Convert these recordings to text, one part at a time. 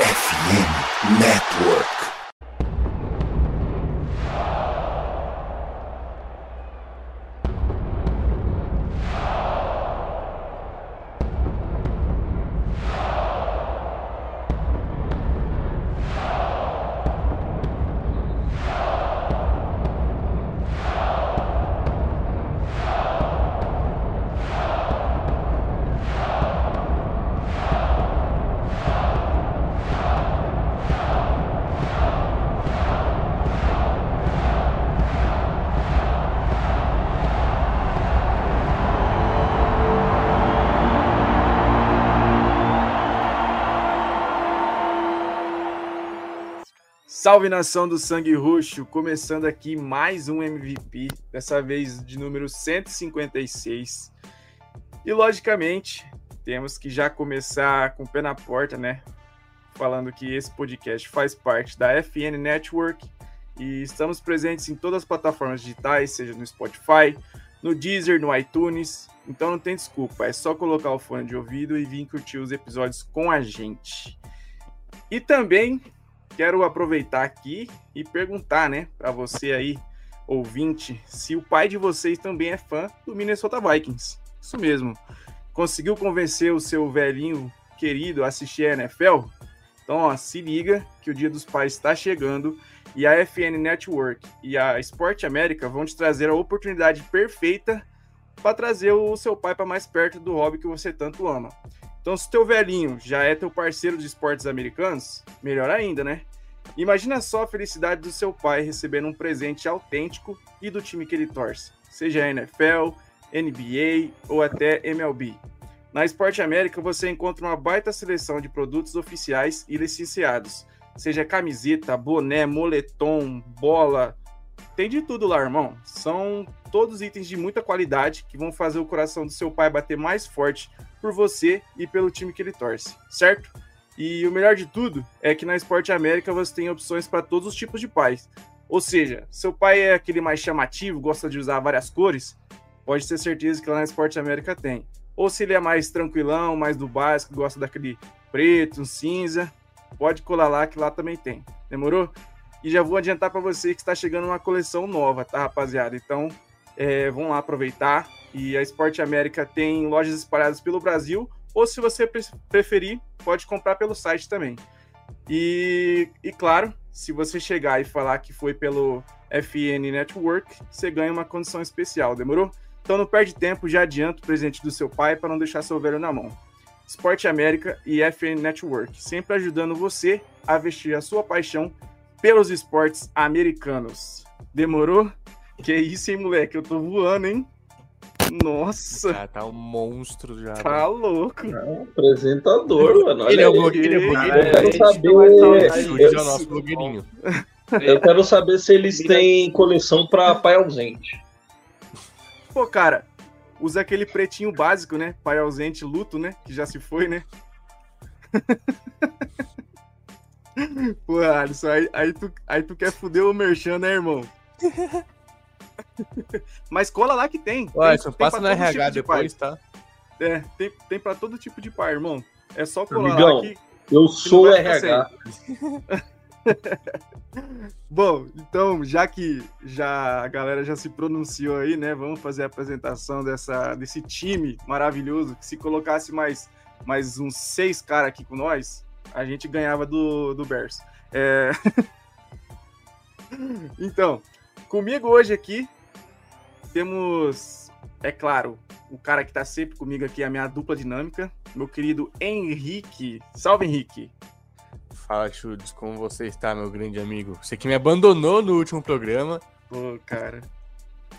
FM Network. Salve nação do Sangue Roxo, começando aqui mais um MVP, dessa vez de número 156. E logicamente, temos que já começar com o pé na porta, né? Falando que esse podcast faz parte da FN Network e estamos presentes em todas as plataformas digitais, seja no Spotify, no Deezer, no iTunes. Então não tem desculpa, é só colocar o fone de ouvido e vir curtir os episódios com a gente. E também quero aproveitar aqui e perguntar, né, para você aí, ouvinte, se o pai de vocês também é fã do Minnesota Vikings. Isso mesmo. Conseguiu convencer o seu velhinho querido a assistir a NFL? Então, ó, se liga que o Dia dos Pais está chegando e a FN Network e a Sport América vão te trazer a oportunidade perfeita para trazer o seu pai para mais perto do hobby que você tanto ama. Então, se teu velhinho já é teu parceiro de esportes americanos, melhor ainda, né? Imagina só a felicidade do seu pai recebendo um presente autêntico e do time que ele torce, seja NFL, NBA ou até MLB. Na Esporte América você encontra uma baita seleção de produtos oficiais e licenciados, seja camiseta, boné, moletom, bola, tem de tudo lá, irmão. São todos itens de muita qualidade que vão fazer o coração do seu pai bater mais forte por você e pelo time que ele torce, certo? E o melhor de tudo é que na Esporte América você tem opções para todos os tipos de pais. Ou seja, seu pai é aquele mais chamativo, gosta de usar várias cores, pode ter certeza que lá na Esporte América tem. Ou se ele é mais tranquilão, mais do básico, gosta daquele preto, cinza, pode colar lá que lá também tem. Demorou? E já vou adiantar para você que está chegando uma coleção nova, tá, rapaziada? Então, é, vão lá aproveitar. E a Esporte América tem lojas espalhadas pelo Brasil, ou se você preferir, pode comprar pelo site também. E, e claro, se você chegar e falar que foi pelo FN Network, você ganha uma condição especial, demorou? Então não perde tempo, já adianta o presente do seu pai para não deixar seu velho na mão. Esporte América e FN Network, sempre ajudando você a vestir a sua paixão pelos esportes americanos. Demorou? Que isso, hein, moleque? Eu tô voando, hein? Nossa! Já tá um monstro já. Tá né? louco. É um apresentador, mano. Ele é o blogueirinho. Eu quero saber. é o nosso blogueirinho. Eu quero saber se eles têm coleção pra pai ausente. Pô, cara, usa aquele pretinho básico, né? Pai ausente, luto, né? Que já se foi, né? Pô, Alisson, aí, aí, tu, aí tu quer fuder o merchan, né, irmão? Mas cola lá que tem. Ué, tem, só passa no RH tipo de depois, tá? É, tem, tem pra todo tipo de par, irmão. É só colar Amigão, lá que. Eu sou o RH. Bom, então, já que já a galera já se pronunciou aí, né? Vamos fazer a apresentação dessa, desse time maravilhoso. Que se colocasse mais, mais uns seis caras aqui com nós, a gente ganhava do, do Bears. É... então, comigo hoje aqui temos, é claro, o cara que tá sempre comigo aqui, a minha dupla dinâmica, meu querido Henrique. Salve, Henrique! Fala, Chudes, como você está, meu grande amigo? Você que me abandonou no último programa. Pô, cara.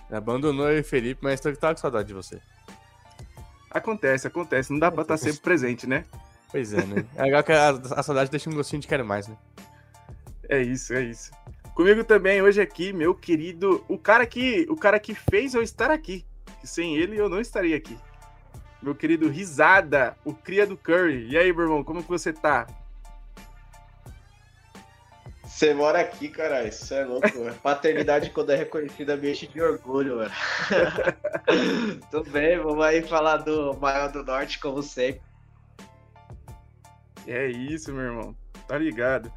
Me abandonou eu e Felipe, mas tô, tava com saudade de você. Acontece, acontece. Não dá pra estar sempre presente, né? Pois é, né? É legal que a, a saudade deixa um gostinho de quero mais, né? É isso, é isso. Comigo também hoje aqui, meu querido, o cara que, o cara que fez eu estar aqui. Que sem ele eu não estaria aqui. Meu querido Risada, o cria do Curry. E aí, meu irmão, como que você tá? Você mora aqui, caralho. Isso é louco, mano. Paternidade, quando é reconhecida, me enche de orgulho, mano. Tudo bem, vamos aí falar do maior do norte, como sempre. É isso, meu irmão. Tá ligado?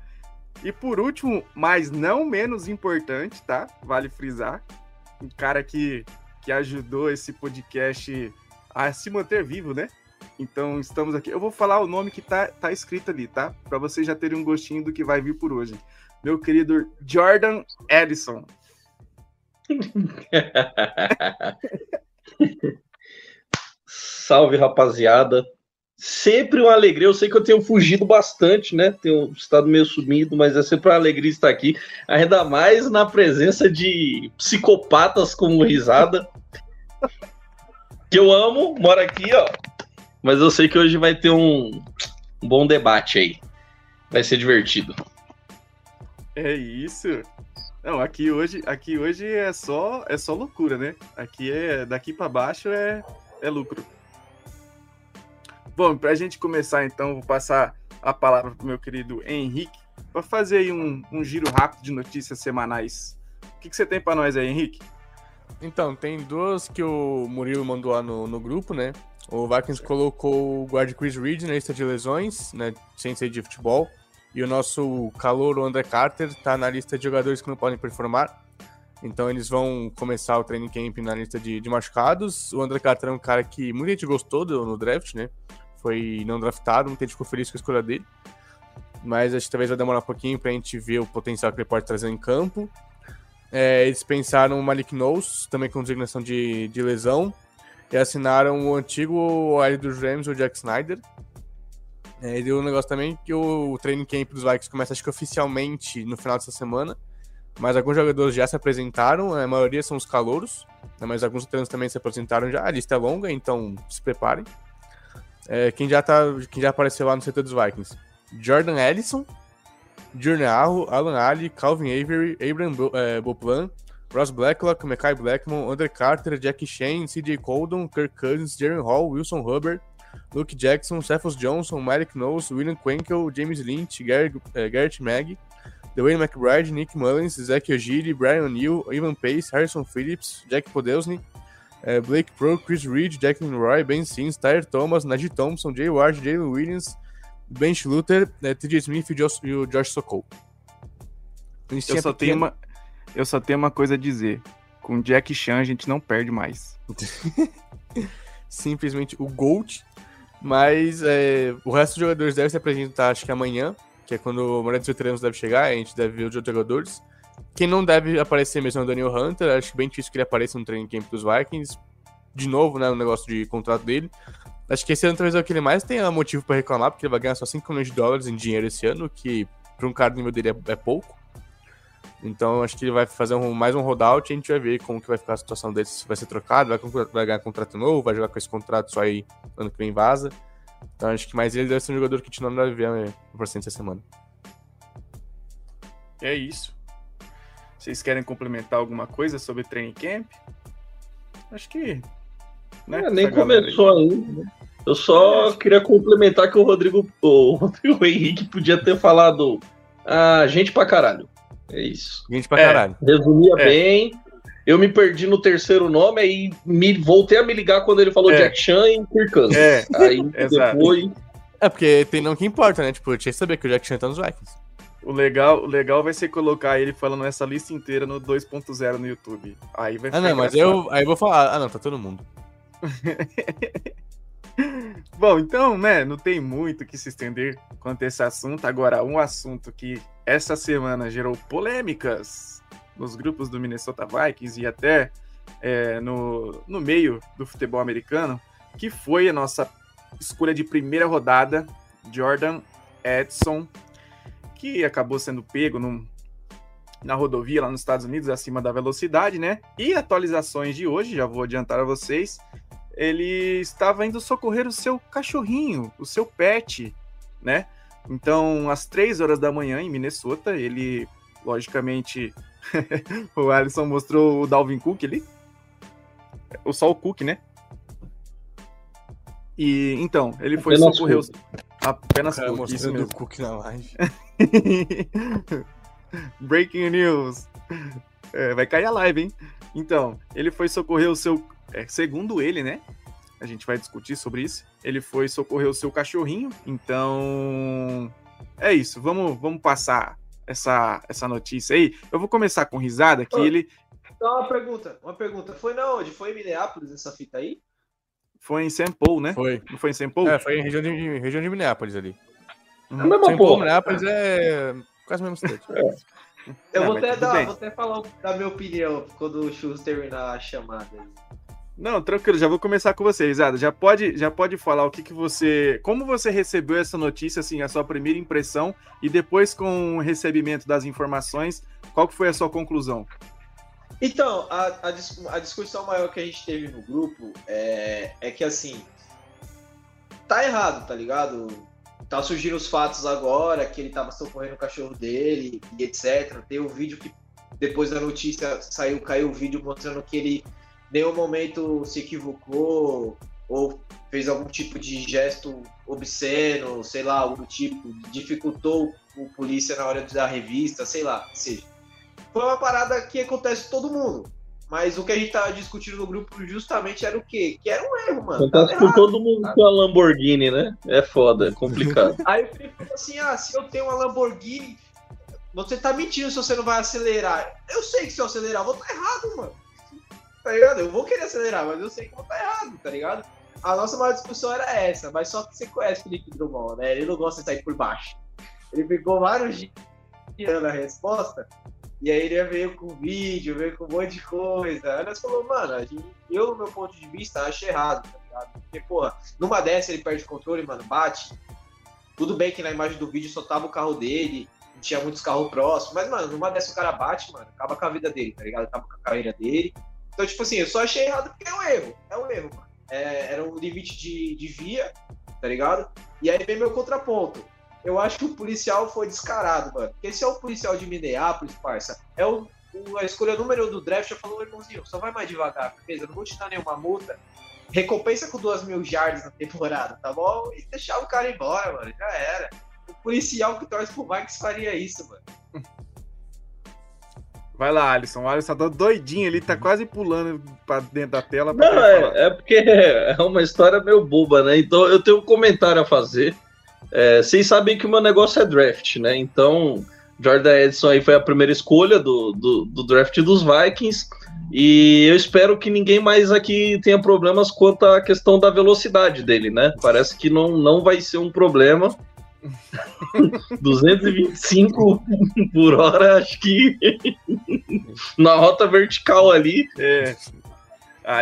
E por último, mas não menos importante, tá? Vale frisar. Um cara que, que ajudou esse podcast a se manter vivo, né? Então estamos aqui. Eu vou falar o nome que tá, tá escrito ali, tá? Para vocês já terem um gostinho do que vai vir por hoje. Meu querido Jordan Edison. Salve, rapaziada. Sempre uma alegria. Eu sei que eu tenho fugido bastante, né? Tenho estado meio sumido, mas é sempre uma alegria estar aqui. Ainda mais na presença de psicopatas como risada. Que eu amo, mora aqui, ó. Mas eu sei que hoje vai ter um, um bom debate aí. Vai ser divertido. É isso. Não, aqui hoje, aqui hoje é só é só loucura, né? Aqui é daqui para baixo é é lucro. Bom, para a gente começar então, vou passar a palavra para o meu querido Henrique para fazer aí um, um, giro rápido de notícias semanais. O que, que você tem para nós aí, Henrique? Então, tem duas que o Murilo mandou lá no, no grupo, né? O Vikings colocou o guard Chris Reed na lista de lesões, né? Sem ser de futebol. E o nosso calor, o André Carter, tá na lista de jogadores que não podem performar. Então eles vão começar o training camp na lista de, de machucados. O André Carter é um cara que muita gente gostou do, no draft, né? Foi não draftado, muita gente ficou feliz com a escolha dele. Mas acho que talvez vai demorar um pouquinho pra gente ver o potencial que ele pode trazer em campo. É, eles pensaram o Malik Knowles, também com designação de, de lesão. E assinaram o antigo OL dos Rams, o Jack Snyder. É, e deu um negócio também que o, o training camp dos Vikings começa, acho que oficialmente, no final dessa semana. Mas alguns jogadores já se apresentaram, a maioria são os calouros. Né, mas alguns treinos também se apresentaram já. A lista é longa, então se preparem. É, quem, já tá, quem já apareceu lá no setor dos Vikings? Jordan Ellison, Jordan Arro, Alan Ali, Calvin Avery, Abraham Bo, é, Boplan, Ross Blacklock, Mekai Blackmon, Andrew Carter, Jack Shane, CJ Coldon, Kirk Cousins, Jaren Hall, Wilson Hubbard, Luke Jackson, Cephas Johnson, Malik Knowles, William Quenkel, James Lynch, Garrett, é, Garrett Mag, Dwayne McBride, Nick Mullins, Zach Ogiri, Brian O'Neill, Ivan Pace, Harrison Phillips, Jack Podelsny, é, Blake Pro, Chris Reed, Jacqueline Roy, Ben Sims, Tyler Thomas, Najee Thompson, Jay Ward, Jalen Williams, Ben Schluter, é, TJ Smith e, Josh, e o Josh Sokol. Eu só, tenho uma, eu só tenho uma coisa a dizer. Com Jack Chan a gente não perde mais. Simplesmente o Gold. Mas é, o resto dos jogadores deve se apresentar, acho que amanhã, que é quando o maioria dos veteranos deve chegar, a gente deve ver os outros jogadores. Quem não deve aparecer mesmo é o Daniel Hunter. Acho bem difícil que ele apareça no training camp dos Vikings. De novo, né? O negócio de contrato dele. Acho que esse ano talvez é o que ele mais tenha motivo para reclamar, porque ele vai ganhar só 5 milhões de dólares em dinheiro esse ano, que para um cara do nível dele é, é, pouco. Então acho que ele vai fazer um, mais um rollout e a gente vai ver como que vai ficar a situação dele, se vai ser trocado, vai, vai ganhar contrato novo, vai jogar com esse contrato só aí ano que vem vaza. Então acho que mais ele deve ser um jogador que a gente não deve ver no próximo essa semana. É isso. Vocês querem complementar alguma coisa sobre training camp? Acho que. Né, é, nem começou ainda. Né? Eu só é. queria complementar que o Rodrigo, o Rodrigo Henrique podia ter falado ah, gente pra caralho. É isso. Gente pra caralho. É, resumia é. bem. Eu me perdi no terceiro nome, aí me, voltei a me ligar quando ele falou é. Jack Chan e Kirk É. Aí depois. É, porque tem não que importa, né? Tipo, eu tinha que saber que o Jack Chan tá nos Vikings. O legal, o legal vai ser colocar ele falando essa lista inteira no 2.0 no YouTube. Aí vai Ah, não, mas eu, aí eu vou falar. Ah, não, tá todo mundo. Bom, então, né, não tem muito que se estender quanto a esse assunto. Agora, um assunto que essa semana gerou polêmicas nos grupos do Minnesota Vikings e até é, no, no meio do futebol americano, que foi a nossa escolha de primeira rodada, Jordan Edson, que acabou sendo pego num, na rodovia lá nos Estados Unidos, acima da velocidade, né? E atualizações de hoje, já vou adiantar a vocês, ele estava indo socorrer o seu cachorrinho, o seu pet, né? Então, às três horas da manhã em Minnesota, ele, logicamente, o Alisson mostrou o Dalvin Cook ali. O só o Cook, né? E então, ele foi socorrer Cook. Apenas Cook, isso mesmo. o Cook na live. Breaking news. É, vai cair a live, hein? Então, ele foi socorrer o seu. É, segundo ele, né? A gente vai discutir sobre isso. Ele foi socorrer o seu cachorrinho. Então, é isso. Vamos, vamos passar essa, essa notícia aí. Eu vou começar com risada, que Ô. ele Então, uma pergunta, uma pergunta. Foi na onde? Foi em Minneapolis essa fita aí? foi em St. Paul, né? Foi. Não foi em St. Paul? É, foi em região de, região de Minneapolis ali. É a mesma Paulo, porra. Minneapolis é quase o mesmo cidade. Eu Não, vou, até dar, vou até falar da minha opinião quando o Churros terminar a chamada. Não, tranquilo, já vou começar com você, Risada. Já pode, já pode falar o que, que você. Como você recebeu essa notícia, assim, a sua primeira impressão, e depois, com o recebimento das informações, qual que foi a sua conclusão? Então, a, a, a discussão maior que a gente teve no grupo é, é que assim. Tá errado, tá ligado? Tá surgindo os fatos agora que ele tava socorrendo o cachorro dele e etc. Tem um vídeo que depois da notícia saiu, caiu o vídeo mostrando que ele nenhum momento se equivocou ou fez algum tipo de gesto obsceno, sei lá, algo do tipo, dificultou o polícia na hora da revista, sei lá, seja foi uma parada que acontece com todo mundo. Mas o que a gente tava discutindo no grupo justamente era o quê? Que era um erro, mano. Com errado. todo mundo com a Lamborghini, né? É foda, é complicado. Aí o Felipe falou assim: ah, se eu tenho uma Lamborghini, você tá mentindo se você não vai acelerar. Eu sei que se eu acelerar, eu vou estar errado, mano. Tá ligado? Eu vou querer acelerar, mas eu sei que eu vou estar errado, tá ligado? A nossa maior discussão era essa, mas só que você conhece o Felipe Drummond, né? Ele não gosta de sair por baixo. Ele ficou vários dias dando a resposta, e aí ele veio com vídeo, veio com um monte de coisa. Aí nós falamos, mano, gente- eu, no meu ponto de vista, acho errado, tá ligado? Porque, porra, numa dessa ele perde o controle, mano, bate. Tudo bem que na imagem do vídeo só tava o carro dele, não tinha muitos carros próximos, mas, mano, numa dessa o cara bate, mano, acaba com a vida dele, tá ligado? Acaba com a carreira dele. Então, tipo assim, eu só achei errado porque é um erro, é um erro, mano. É, era um limite de, de via, tá ligado? E aí vem meu contraponto. Eu acho que o policial foi descarado, mano. Porque esse é o policial de Minneapolis, parça. É o, o- a escolha número um do draft. Já falou, irmãozinho, só vai mais devagar, beleza? Eu não vou te dar nenhuma multa. Recompensa com duas mil yards na temporada, tá bom? E deixar o cara embora, mano. Já era. O policial que torce pro Vikings faria isso, mano. Vai lá, Alisson. O Alisson tá doidinho ali, tá quase pulando pra dentro da tela. pra Não, é, é porque é uma história meio boba, né? Então eu tenho um comentário a fazer. É, vocês sabem que o meu negócio é draft, né? Então, Jordan Edson aí foi a primeira escolha do, do, do draft dos Vikings. E eu espero que ninguém mais aqui tenha problemas quanto à questão da velocidade dele, né? Parece que não, não vai ser um problema. 225 por hora, acho que na rota vertical ali. É.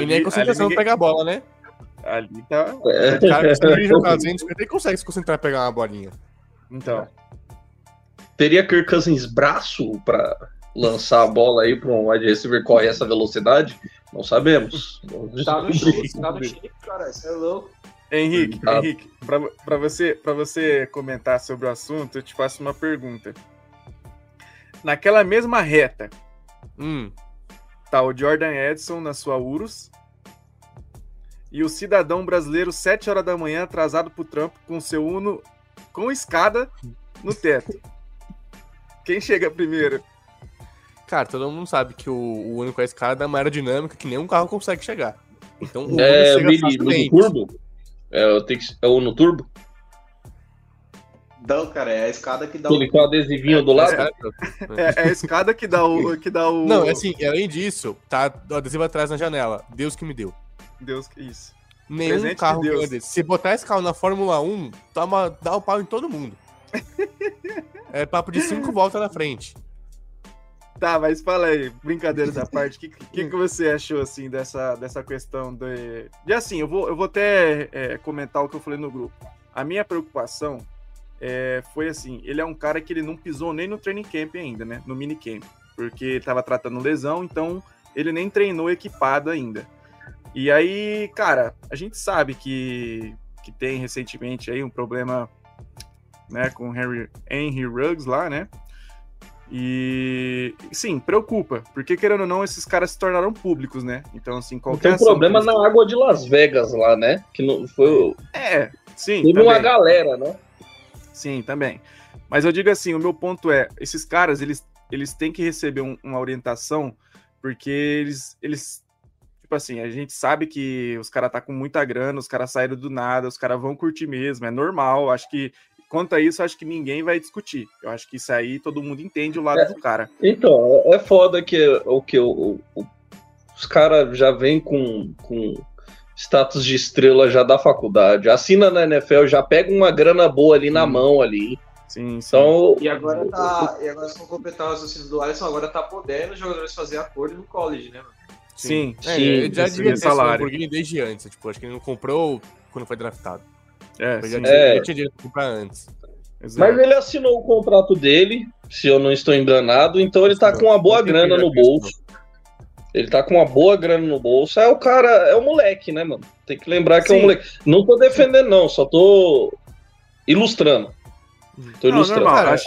e nem a concentração ali, pra pegar a bola, né? Ali tá. É. O cara que dirige o 250 ele consegue se concentrar e pegar uma bolinha. Então. Teria Kirk Cousins braço para lançar a bola aí para um wide receiver correr essa velocidade? Não sabemos. Tá no chip, tá no chip, cara. Isso é louco. Henrique, Tá. Henrique, pra, pra você, pra você comentar sobre o assunto, eu te faço uma pergunta. Naquela mesma reta, Hum, tá o Jordan Edson na sua Urus e o cidadão brasileiro, 7 horas da manhã, atrasado pro trampo, com seu Uno com escada no teto. Quem chega primeiro? cara, todo mundo sabe que o, o único com a escada é uma aerodinâmica que nenhum carro consegue chegar. Então o É, Uno chega facilmente. turbo? É, eu tenho que- é o no turbo? Não, cara, é a escada que dá com o adesivinho do lado? É, é a escada que dá o. Que dá o... Não, é assim, além disso, tá o adesivo atrás na janela. Deus que me deu. Deus, isso. Nenhum Presente de carro Deus. ganha desse. Se botar esse carro na Fórmula 1, toma, dá o pau em todo mundo. É papo de cinco voltas na frente. Tá, mas fala aí, brincadeiras à parte, o que, que, que você achou, assim, dessa, dessa questão de... E assim, eu vou, eu vou até é, comentar o que eu falei no grupo. A minha preocupação é, foi assim, ele é um cara que ele não pisou nem no training camp ainda, né, no minicamp, porque ele tava tratando lesão, então ele nem treinou equipado ainda. E aí, cara, a gente sabe que, que tem recentemente aí um problema, né, com o Henry, Henry Ruggs lá, né, e sim, preocupa, porque querendo ou não, esses caras se tornaram públicos, né? Então, assim, qualquer. Tem um problema eles- na água de Las Vegas lá, né? Que não foi. É, sim. Teve uma também. galera, né? Sim, também. Mas eu digo assim, o meu ponto é, esses caras, eles, eles têm que receber um- uma orientação, porque eles, eles, tipo assim, a gente sabe que os caras tá com muita grana, os caras saíram do nada, os caras vão curtir mesmo, é normal. Acho que quanto a isso, acho que ninguém vai discutir. Eu acho que isso aí todo mundo entende o lado É. do cara. Então, é foda que o que o, o- os caras já vêm com, com status de estrela já da faculdade. Assina na NFL, já pega uma grana boa ali na mão ali. Sim, sim. Então, E agora tá. E agora, se for completar o raciocínio do Alisson, agora tá podendo os jogadores fazer acordo no college, né, mano? Sim, É, Sim, ele já esse devia ter esse salário. Lamborghini desde antes. Tipo, acho que ele não comprou quando foi draftado. é, Ele já sim, tinha, É. tinha dinheiro pra comprar antes. exato. mas ele assinou o contrato dele, se eu não estou enganado, então ele tá com uma boa grana no bolso. Ele tá com uma boa grana no bolso. É o cara, é o moleque, né, mano? Tem que lembrar que é Sim. um moleque. Não tô defendendo, não, só tô ilustrando. Tô Não, ilustrando. normal. Cara, acho-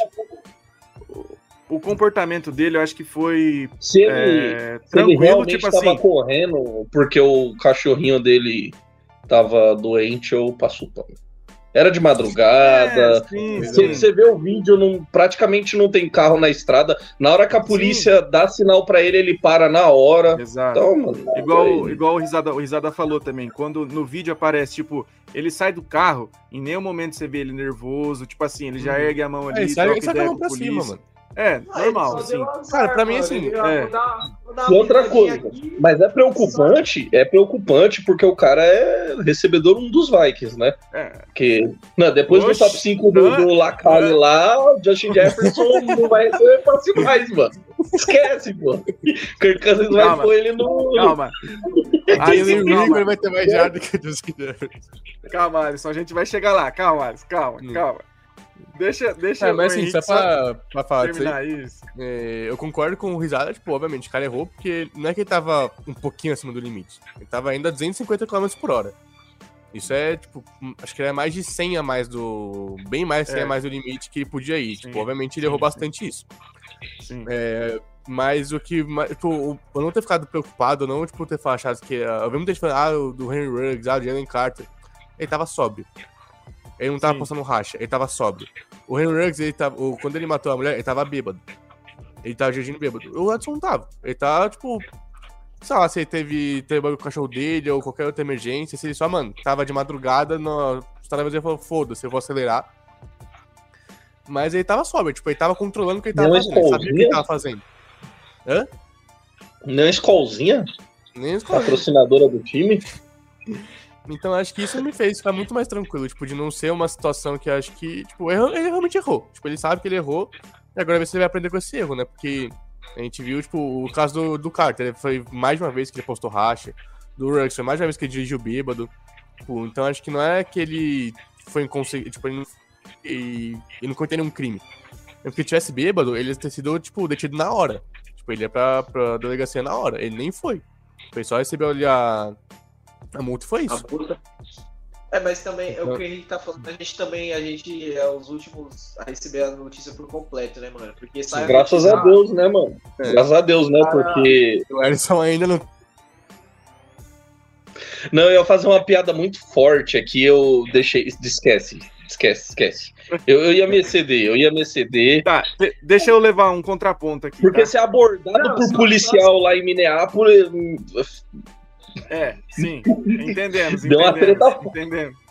o- comportamento dele, eu acho que foi Se ele, é, se ele tranquilo, realmente tipo tava assim. correndo porque o cachorrinho dele tava doente, eu passo o pano. Era de madrugada. É, sim, Você, sim. você vê o vídeo, não, praticamente não tem carro na estrada. Na hora que a polícia dá sinal pra ele, ele para na hora. Exato. Então, mano. Igual, igual o, Risada, o Risada falou também, quando no vídeo aparece, tipo, ele sai do carro, em nenhum momento você vê ele nervoso, tipo assim, ele já Uhum. ergue a mão ali, É, ele sai, troca ele sai a ideia mão com a pra cima, polícia. mano. É, normal, assim. Cara, pra mim, assim, é. E outra coisa, aqui. Mas é preocupante, é preocupante porque o cara é recebedor um dos Vikings, né? É, Porque não, depois Oxe, do top 5 do, não, do Lacalle não. lá, o Justin Jefferson não vai receber fácil mais, mano. Esquece, pô. Kirk Cousins vai pôr ele no. calma. Aí ele calma, vai ter mais jarda que o Justin Jefferson. calma, Alisson, a gente vai chegar lá. Calma, Alisson, calma, Hum. calma. Deixa, deixa É, mas assim, só pra, pra falar disso aí, isso. é, eu concordo com o Risada, tipo, obviamente, o cara errou porque não é que ele tava um pouquinho acima do limite. Ele tava ainda a 250 km por hora. Isso é, tipo, hum, acho que é mais de 100 a mais do... Bem mais de 100 É. a mais do limite que ele podia ir. Sim, Tipo, obviamente ele errou sim. bastante isso. Sim. É, mas o que. Tipo, eu não ter ficado preocupado, não, tipo, ter achado que. ah, Eu muita gente falando, ah, do Henry Ruggs, ah, o Jalen Carter. Ele tava sóbrio. Ele não tava Sim. postando racha, ele tava sóbrio. O Henry Ruggs, ele tava, o- quando ele matou a mulher, ele tava bêbado. Ele tava dirigindo bêbado. O Edson não tava. Ele tava, tipo. Sei lá, se ele teve, teve bagulho com o cachorro dele ou qualquer outra emergência, se ele só, mano, tava de madrugada, no, ele falou, foda-se, eu vou acelerar. Mas ele tava sóbrio, tipo, ele tava controlando o que ele tava Não fazendo, ele sabia o que ele tava fazendo. Não é Skolzinha, Nem escolhi. patrocinadora do time. Então acho que isso me fez ficar muito mais tranquilo, tipo, de não ser uma situação que acho que, tipo, ele realmente errou. Tipo, ele sabe que ele errou, e agora você vai aprender com esse erro, né? Porque a gente viu, tipo, o caso do, do Carter, ele foi mais de uma vez que ele postou racha, do Ruggs foi mais de uma vez que ele dirigiu bêbado. Tipo, então acho que não é que ele foi inconsciente, tipo, ele não, e, ele não cometeu nenhum crime. É porque tivesse bêbado, ele ia ter sido, tipo, detido na hora. Tipo, ele ia pra, pra delegacia na hora. Ele nem foi. Foi só receber ali a, a multa foi A isso. puta. É, mas também, é o que a gente tá falando, a gente também, a gente é os últimos a receber a notícia por completo, né, mano? Porque sai Graças notícia, a Deus, né, mano? É. Graças a Deus, né? Cara. Porque. O Alisson ainda não. Não, eu ia fazer uma piada muito forte aqui, eu deixei. Esquece, esquece, esquece. Eu, eu ia me exceder, eu ia me exceder. Tá, de- deixa eu levar um contraponto aqui. Porque tá? ser abordado Não, por policial lá em Minneapolis. É, sim, entendemos, Deu uma entendemos, treta entendemos.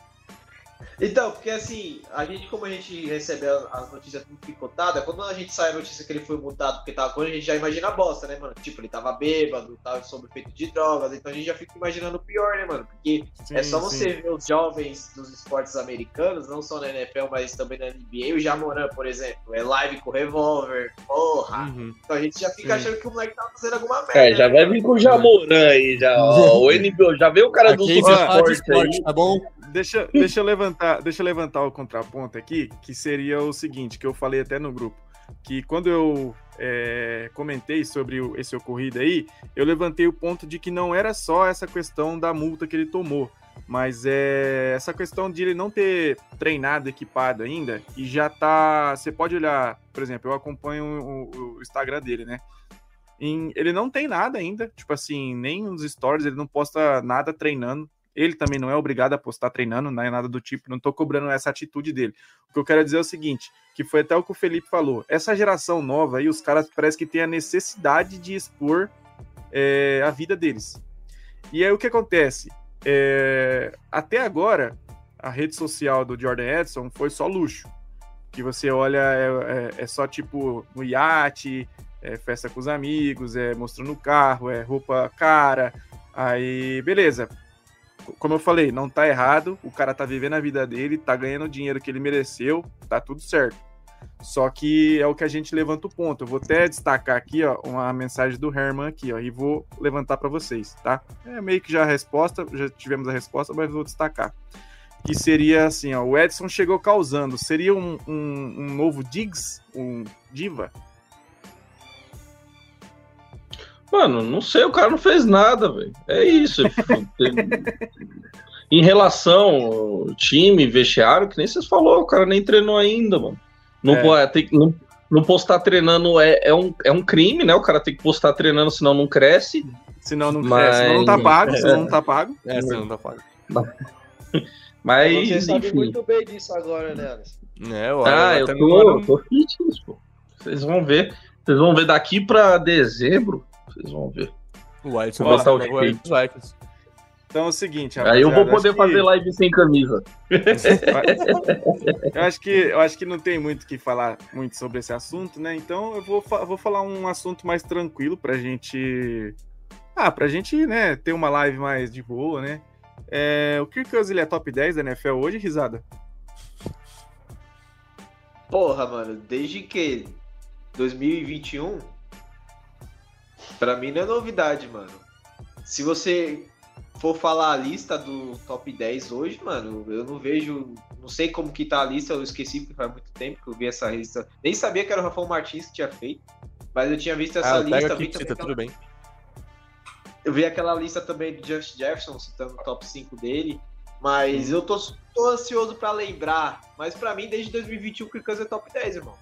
Então, porque assim, a gente, como a gente recebe as notícias tudo picotada, quando a gente sai a notícia que ele foi multado porque tava com a gente já imagina a bosta, né, mano? Tipo, ele tava bêbado, tava sob efeito de drogas, então a gente já fica imaginando o pior, né, mano? Porque Sim, é só sim. você ver os jovens dos esportes americanos, não só na NFL, mas também na NBA. O Jamoran, por exemplo, é live com revólver, porra. Uhum. Então a gente já fica Sim. achando que o moleque tava fazendo alguma merda. É, já né, vai vir com o Jamoran aí, já. Ó, o NBA, já veio o cara do Aqui fala de suporte aí. esporte, tá bom? Deixa, deixa, eu levantar, deixa eu levantar o contraponto aqui, que seria o seguinte, que eu falei até no grupo, que quando eu é, comentei sobre esse ocorrido aí, eu levantei o ponto de que não era só essa questão da multa que ele tomou, mas é essa questão de ele não ter treinado equipado ainda e já tá. Você pode olhar, por exemplo, eu acompanho o, o Instagram dele, né? Em- ele não tem nada ainda, tipo assim, nem nos stories, ele não posta nada treinando. Ele também não é obrigado a postar treinando, não é nada do tipo, não tô cobrando essa atitude dele. O que eu quero dizer é o seguinte, que foi até o que o Felipe falou. Essa geração nova aí, os caras parece que têm a necessidade de expor é, a vida deles. E aí o que acontece? É, até agora, a rede social do Jordan Edson foi só luxo. Que você olha, é, é, é só tipo no iate, é festa com os amigos, é mostrando o carro, é roupa cara. Aí, beleza. Como eu falei, não tá errado, o cara tá vivendo a vida dele, tá ganhando o dinheiro que ele mereceu, tá tudo certo. Só que é o que a gente levanta o ponto. Eu vou até destacar aqui, ó, uma mensagem do Herman aqui, ó, e vou levantar para vocês, tá? É meio que já a resposta, já tivemos a resposta, mas vou destacar. Que seria assim, ó, o Edson chegou causando. Seria um, um, um novo Diggs, um Diva? Mano, não sei, o cara não fez nada, velho. É isso. em relação ao time, vestiário, que nem vocês falou, o cara nem treinou ainda, mano. Não, é. pode, tem, não, não postar treinando é, é, um, é um crime, né? O cara tem que postar treinando, senão não cresce. Senão não Mas... cresce, senão não tá pago, é. senão não tá pago. É, senão não tá pago. Mas, Você sabe muito bem disso agora, né? É, ah, eu tô, tô fitness, pô. Vocês vão ver. Vocês vão ver daqui pra dezembro. Vocês vão ver. O Alisson vai estar o Vikings. Então é o seguinte, Aí eu vou poder fazer que... live sem camisa. eu acho que eu acho que não tem muito o que falar muito sobre esse assunto, né? Então eu vou, vou falar um assunto mais tranquilo pra gente. Ah, pra gente, né, ter uma live mais de boa, né? É, o Kirk Cousins ele é top 10 da NFL hoje, risada? Porra, mano, desde que 2021 Pra mim não é novidade, mano. Se você for falar a lista do top 10 hoje, mano, eu não vejo. Não sei como que tá a lista, eu esqueci porque faz muito tempo que eu vi essa lista. Nem sabia que era o Rafael Martins que tinha feito. Mas eu tinha visto essa ah, lista. Vi também, tudo bem. Eu vi aquela lista também do Just Jefferson, citando o top 5 dele. Mas hum. eu tô, tô ansioso para lembrar. Mas para mim, desde 2021, o Kirk é top 10, irmão.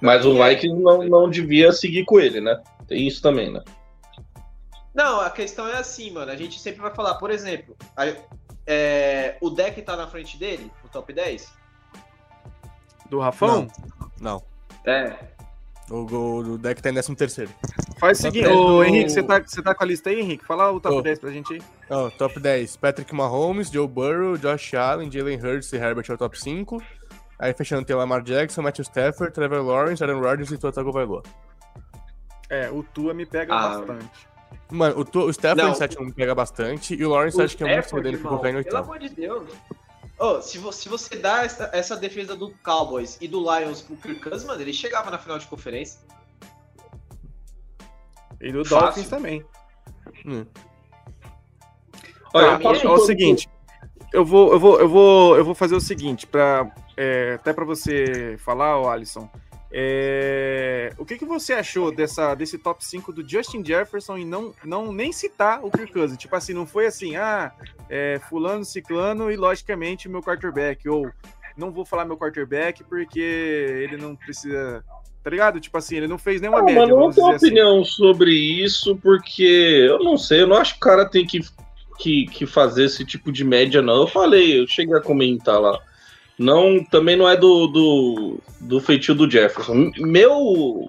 Mas o Vikings não, não devia seguir com ele, né? Tem isso também, né? Não, a questão é assim, mano. A gente sempre vai falar, por exemplo, a, é, o deck tá na frente dele, no top 10? Do Rafão? Não. não. É. O, o, o deck tá em 13 terceiro. Faz o seguinte, ô Henrique, você tá, você tá com a lista aí, Henrique? Fala o top oh. 10 pra gente aí. Oh, top 10. Patrick Mahomes, Joe Burrow, Josh Allen, Jalen Hurts e Herbert é o top 5. Aí fechando tem o Lamar Jackson, Matthew Stafford, Trevor Lawrence, Aaron Rodgers e Tua Tagovailoa. É, o Tua me pega ah, bastante. Mano, o, Tua, o Stafford em sétimo me pega bastante e o Lawrence o acho que é muito dele pra colocar em oitavo. Pelo amor de Deus. Oh, se, você, se você dá essa, essa defesa do Cowboys e do Lions pro Kirk Cousins, mano, ele chegava na final de conferência. E do Fácil. Dolphins também. Hum. Olha, é o seguinte, eu vou, eu vou, eu vou, eu vou fazer o seguinte, para é, até para você falar, o Alisson. É, o que, que você achou dessa, desse top 5 do Justin Jefferson e não, não nem citar o Kirk Cousins? Tipo assim, não foi assim, ah, é, fulano, ciclano e logicamente meu quarterback, ou não vou falar meu quarterback porque ele não precisa tá ligado? Tipo assim, ele não fez nenhuma não, média. Mano, eu não tenho assim. opinião sobre isso, porque eu não sei, eu não acho que o cara tem que, que, que fazer esse tipo de média, não. Eu falei, eu cheguei a comentar lá não também não é do, do, do feitio do Jefferson. Meu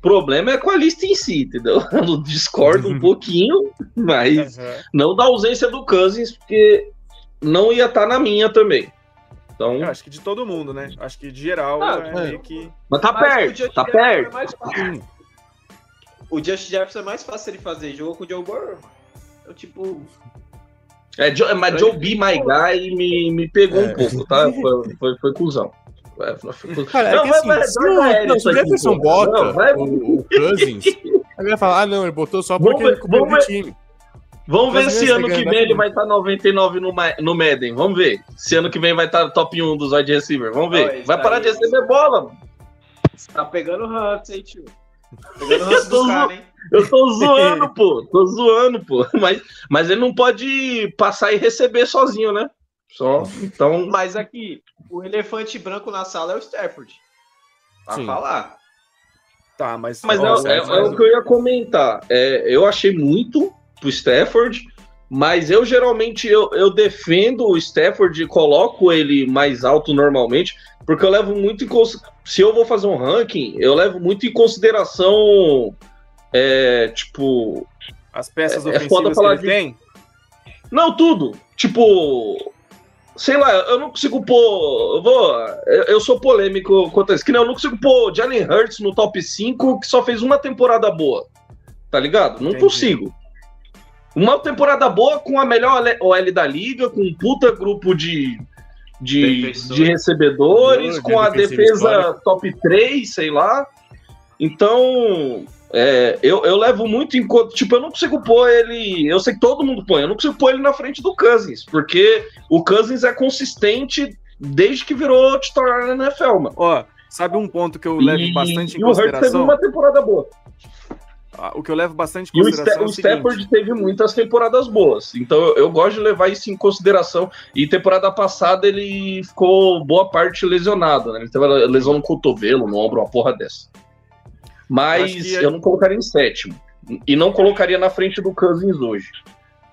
problema é com a lista em si, entendeu? Eu discordo um pouquinho, mas uhum. não da ausência do Cousins, porque não ia estar tá na minha também. Então... Eu acho que de todo mundo, né? Acho que de geral ah, é, é meio que. Mas tá mas perto, tá perto. É o Just Jefferson é mais fácil ele fazer jogo com o Joe Burrow. Então, tipo, é, mas Joe B, My Guy, me, me pegou é. um pouco, tá? Foi, foi, foi cuzão. É, Cara, não, é que assim, vai, se, o, não, se o Jefferson bota não, vai... o, o Cousins, ele vai falar, ah, não, ele botou só porque vamos, ele comprou o time. Vamos ver se ano que vem ele vai estar 99 no, no Madden. Vamos ver. Se ano que vem vai estar top 1 dos wide receiver. Vamos ver. vai parar de receber bola, mano. Você tá pegando Hunt, hein, tio? Pegando Hunt do cara, hein? Eu tô zoando, pô. Tô zoando, pô. Mas, mas ele não pode passar e receber sozinho, né? Só. Então. Mas aqui, o elefante branco na sala é o Stafford. Pra Sim. falar. Tá, mas. Mas é, é, é, o que eu ia comentar. É, eu achei muito pro Stafford. Mas eu geralmente eu, eu defendo o Stafford e coloco ele mais alto normalmente, porque eu levo muito em se eu vou fazer um ranking, eu levo muito em consideração é, tipo. As peças é, ofensivas é foda falar que ele de... tem? Não, tudo. Tipo, sei lá, eu não consigo pôr. Eu, vou, eu, sou polêmico quanto a isso. Que não, eu não consigo pôr Jalen Hurts no top 5 que só fez uma temporada boa. Tá ligado? Não Entendi. consigo. Uma temporada boa com a melhor OL da liga, com um puta grupo de, de, de recebedores, com a defesa top 3, sei lá. Então, é, eu, eu levo muito em conta. Tipo, eu não consigo pôr ele. Eu sei que todo mundo põe, eu não consigo pôr ele na frente do Cousins, porque o Cousins é consistente desde que virou titular na NFL, mano. Ó, sabe um ponto que eu levo E- bastante em e o Hurts teve consideração? uma temporada boa. Ah, O que eu levo bastante em E o, consideração Sta- é o. Stafford teve muitas temporadas boas. Então eu, eu gosto de levar isso em consideração. E temporada passada ele ficou boa parte lesionado, né? Ele teve lesão no cotovelo, no ombro, uma porra dessa. Mas Acho que eu não colocaria em sétimo. E não colocaria na frente do Cousins hoje.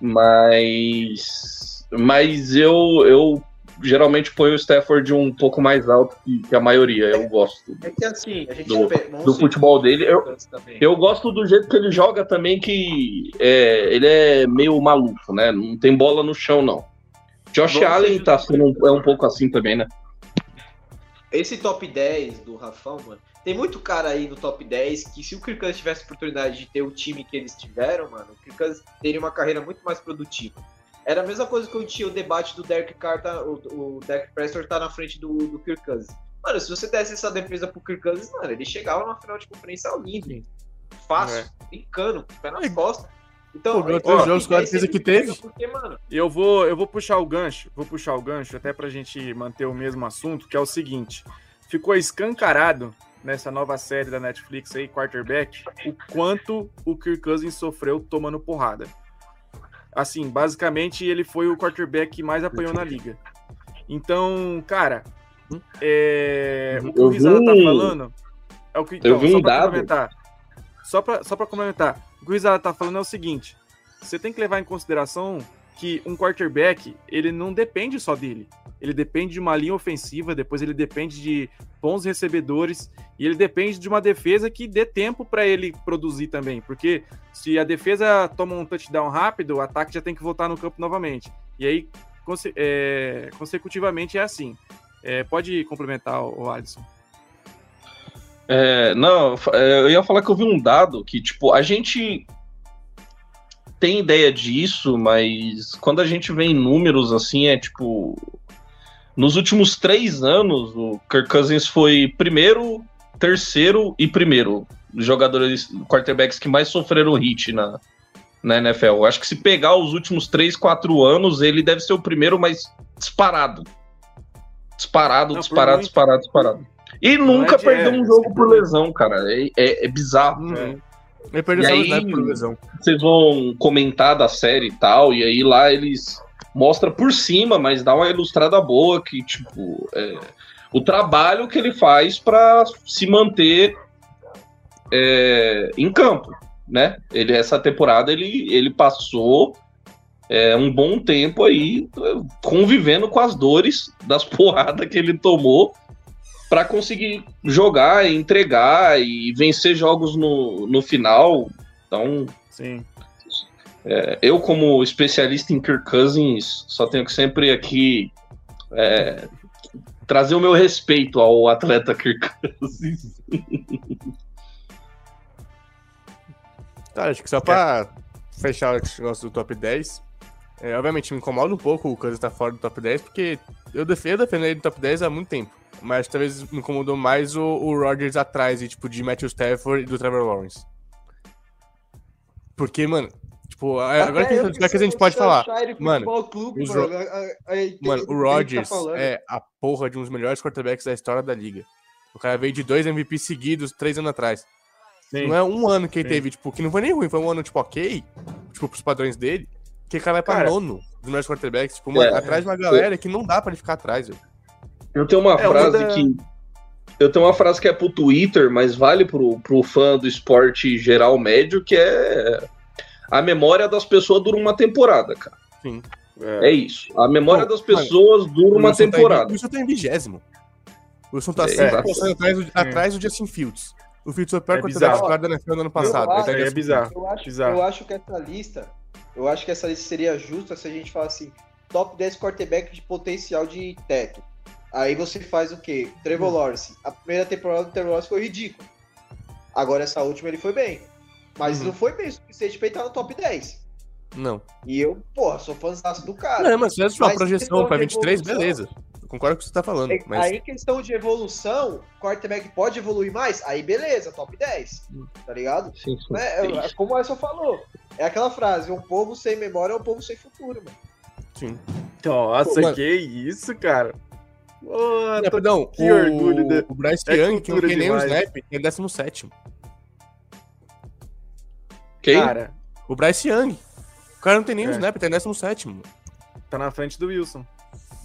Mas. Mas eu, eu geralmente ponho o Stafford um pouco mais alto que, que a maioria. Eu gosto. É que assim, a gente Do- vamos Do futebol dele. Eu, também. eu gosto do jeito que ele joga também, que é, ele é meio maluco, né? Não tem bola no chão, não. Josh Vamos Allen tá sendo um- é um pouco assim também, né? Esse top 10 do Rafão, mano, tem muito cara aí no top 10 que se o Kirk Cousins tivesse a oportunidade de ter o time que eles tiveram, mano, o Kirk Cousins teria uma carreira muito mais produtiva. Era a mesma coisa que eu tinha o debate do Derek Carr, tá, o, o Derek Prescott tá na frente do, do Kirk Cousins. Mano, se você desse essa defesa pro Kirk Cousins, mano, ele chegava na final de conferência lindo. Fácil, É. brincando, pé nas costas. Então, Pô, ó, jogos com a aí você defesa que teve. Porque, mano, eu vou, eu vou puxar o gancho, vou puxar o gancho até pra gente manter o mesmo assunto, que é o seguinte: ficou escancarado nessa nova série da Netflix aí, Quarterback, o quanto o Kirk Cousins sofreu tomando porrada. Assim, basicamente ele foi o quarterback que mais apanhou na liga. Então, cara, é, o que o Risada vi tá falando é o que eu vi só um pra dado. complementar. Só pra, só pra complementar, o que o Risada tá falando é o seguinte: você tem que levar em consideração que um quarterback, ele não depende só dele. Ele depende de uma linha ofensiva, depois ele depende de bons recebedores e ele depende de uma defesa que dê tempo para ele produzir também, porque se a defesa toma um touchdown rápido, o ataque já tem que voltar no campo novamente. E aí, conse- é, consecutivamente é assim. É, pode complementar, o Alisson. É, não, é, eu ia falar que eu vi um dado que, tipo, a gente tem ideia disso, mas quando a gente vê em números assim, é tipo. Nos últimos três anos, o Kirk Cousins foi primeiro, terceiro e primeiro jogadores quarterbacks que mais sofreram hit na, na NFL. Eu acho que se pegar os últimos três, quatro anos, ele deve ser o primeiro mais disparado. Disparado, Não, disparado, disparado, disparado. E Não nunca é de- perdeu é, um jogo por lesão, cara. É, é- é bizarro. Uhum. Ele perdeu E aí- o snap por lesão. Vocês vão comentar da série e tal, e aí lá eles mostra por cima, mas dá uma ilustrada boa que, tipo, é, o trabalho que ele faz para se manter é, em campo, né? Ele essa temporada ele, ele passou é, um bom tempo aí convivendo com as dores das porradas que ele tomou para conseguir jogar, e entregar e vencer jogos no, no final. Então, Sim. é, eu, como especialista em Kirk Cousins, só tenho que sempre aqui é, trazer o meu respeito ao atleta Kirk Cousins. Cara, acho que só pra fechar esse negócio do top 10, é, obviamente me incomoda um pouco o Cousins estar fora do top 10, porque eu defendo, eu defendo ele no top 10 há muito tempo. Mas talvez me incomodou mais o, o Rodgers atrás, e, tipo, de Matthew Stafford e do Trevor Lawrence. Porque, mano, tipo, agora que, agora que a gente pode falar. Mano, os Ro- Mano, o Rodgers é a porra de um dos melhores quarterbacks da história da liga. O cara veio de dois MVP seguidos três anos atrás. Sim. Não é um ano que ele Sim. teve, tipo, que não foi nem ruim, foi um ano, tipo, ok, tipo, pros padrões dele, que o cara vai pra Cara, nono dos melhores quarterbacks, tipo, mano, É. atrás de uma galera que não dá pra ele ficar atrás, velho. Eu tenho uma É, frase uma da- que. Eu tenho uma frase que é pro Twitter, mas vale pro, pro fã do esporte geral médio, que é. A memória das pessoas dura uma temporada, cara. Sim. É isso. A memória Pô, das pessoas dura O uma Wilson tá em- temporada. o Wilson tá em vigésimo. O Wilson tá É, 5% atrás, do, atrás do Justin Fields. O Fields foi o pior É quarterback titular da NFL no ano passado. acho- tá É bizarro. Eu acho, Bizarro. eu acho que essa lista Eu acho que essa lista seria justa se a gente falar assim, top 10 quarterback de potencial de teto. Aí você faz o quê? Trevor Hum. Lawrence. A primeira temporada do Trevor Lawrence foi ridículo. Agora essa última ele foi bem. Mas Uhum. não foi bem o suficiente pra estar no top 10. Não. E eu, porra, sou fãzaço do cara. Não, mas se tivesse uma Mas projeção pra de 23, evolução- beleza. Eu concordo com o que você tá falando. É- Mas Aí, questão de evolução, quarterback pode evoluir mais? Aí, beleza, top 10. Tá ligado? Sim, sim. É, é, como o Edson falou, é aquela frase: um povo sem memória é um povo sem futuro, mano. sim. Nossa, Pô, mano. que isso, cara. Tô- Rapidão, que o, orgulho de- o Bryce é Young, que não tem nem um demais. snap, é 17. Quem? Cara, O Bryce Young. O cara não tem nem um É. snap, tá em 17. tá na frente do Wilson.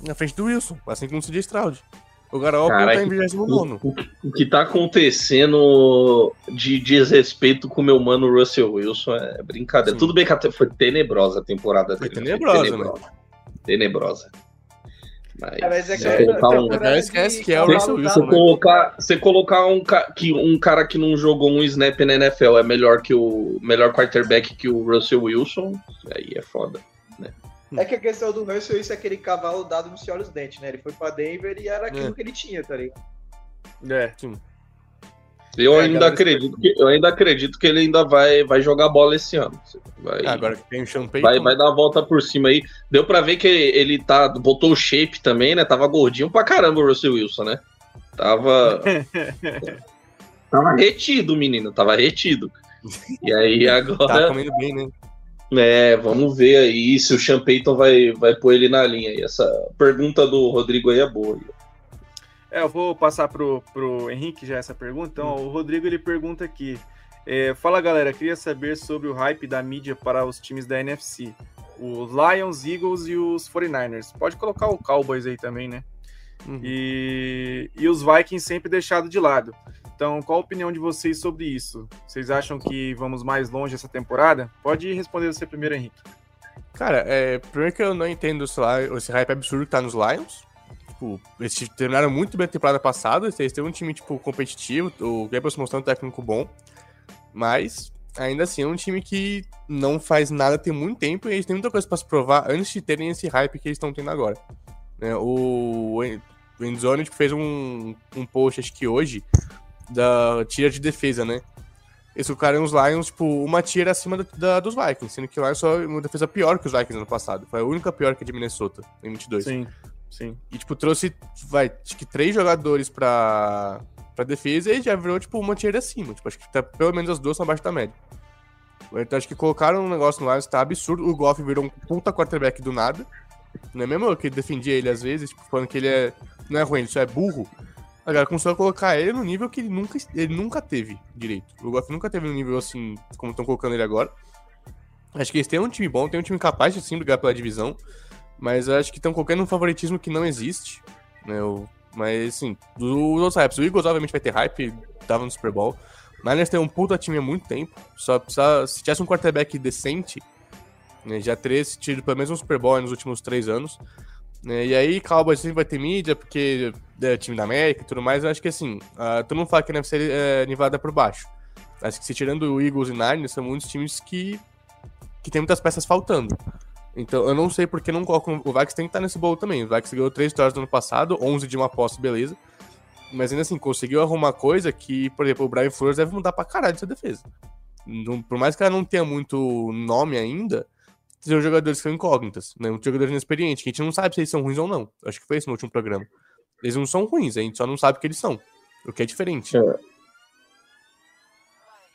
Na frente do Wilson, assim como o CJ Stroud. O Garoppolo tá em 29. O, o- o que tá acontecendo de desrespeito com o meu mano Russell Wilson é brincadeira. Sim. Tudo bem que até foi tenebrosa a temporada Foi dele. tenebrosa, tenebrosa. Tenebrosa. Mas, É, mas é se colocar um- Não esquece que é o Russell Wilson, você né? colocar, você colocar um, ca- que, um cara que não jogou um snap na NFL é melhor que o melhor quarterback que o Russell Wilson, aí é foda. É que a questão do Russell isso é aquele cavalo dado no Senhor dos Dentes, né? Ele foi pra Denver e era aquilo É. que ele tinha, tá ligado? É. Eu É, ainda acredito que eu ainda acredito que ele ainda vai, vai jogar bola esse ano. Vai, Ah, agora que tem o Payton. vai, vai dar a volta por cima aí. Deu pra ver que ele tá botou o shape também, né? Tava gordinho pra caramba o Russell Wilson, né? Tava tava retido, menino, tava retido. E aí Tá agora comendo bem, né? É, vamos ver aí se o Sean Payton vai, vai pôr ele na linha. E essa pergunta do Rodrigo aí é boa. É, eu vou passar pro, pro Henrique já essa pergunta. Então, ó, o Rodrigo ele pergunta aqui. é, Fala galera, queria saber sobre o hype da mídia para os times da NFC. Os Lions, Eagles e os 49ers. Pode colocar o Cowboys aí também, né? Uhum. E, e os Vikings sempre deixado de lado. Então, qual a opinião de vocês sobre isso? Vocês acham que vamos mais longe essa temporada? Pode responder você primeiro, Henrique. Cara, é, primeiro que eu não entendo lá, esse hype absurdo que tá nos Lions. Tipo, eles terminaram muito bem a temporada passada, eles têm um time, tipo, competitivo, o Gabriel mostrando um técnico bom, mas ainda assim é um time que não faz nada tem muito tempo e eles têm muita coisa pra se provar antes de terem esse hype que eles estão tendo agora. né? o, Endzone tipo, fez um, um post, acho que hoje, da tira de defesa, né? Eles colocaram os Lions, tipo, uma tira acima da, da- dos Vikings, sendo que o Lions só é uma defesa pior que os Vikings ano passado. Foi a única pior que a de Minnesota, em 22. Sim, sim. E, tipo, trouxe, vai, acho que três jogadores pra, pra defesa e já virou, tipo, uma tira acima. Tipo, acho que tá, pelo menos as duas são abaixo da média. Então, acho que colocaram um negócio no Lions, tá absurdo. O Goff virou um puta quarterback do nada. Não é mesmo eu que defendia ele às vezes, tipo, falando que ele é, não é ruim, ele só é burro. A galera começou a colocar ele no nível que ele nunca, ele nunca teve direito. O Goff nunca teve um nível assim, como estão colocando ele agora. Acho que eles têm um time bom, tem um time capaz de sim brigar pela divisão. Mas eu acho que estão colocando um favoritismo que não existe. Né? O- mas, assim, dos outros hypes. O Eagles, obviamente, vai ter hype, tava no Super Bowl. Niners tem um puta time há muito tempo. Só precisa, se tivesse um quarterback decente, né, já teria tido pelo menos um Super Bowl nos últimos três anos. né? e aí, Cowboys sempre vai ter mídia, porque é time da América e tudo mais. Eu acho que, assim, uh, todo mundo fala que deve ser é, nivelada por baixo. Acho que se tirando o Eagles e Niners, são muitos times que, que tem muitas peças faltando. Então, eu não sei porque não colocam. O Vikings tem que estar nesse bolo também. O Vikings ganhou três vitórias no ano passado, 11 de uma aposta, beleza. Mas ainda assim, conseguiu arrumar coisa que, por exemplo, o Brian Flores deve mudar pra caralho essa defesa. Não- por mais que ela não tenha muito nome ainda, tem jogadores que são incógnitas, né? Muitos jogadores inexperientes, que a gente não sabe se eles são ruins ou não. Acho que foi esse no último programa. Eles não são ruins, a gente só não sabe que eles são. O que é diferente. É.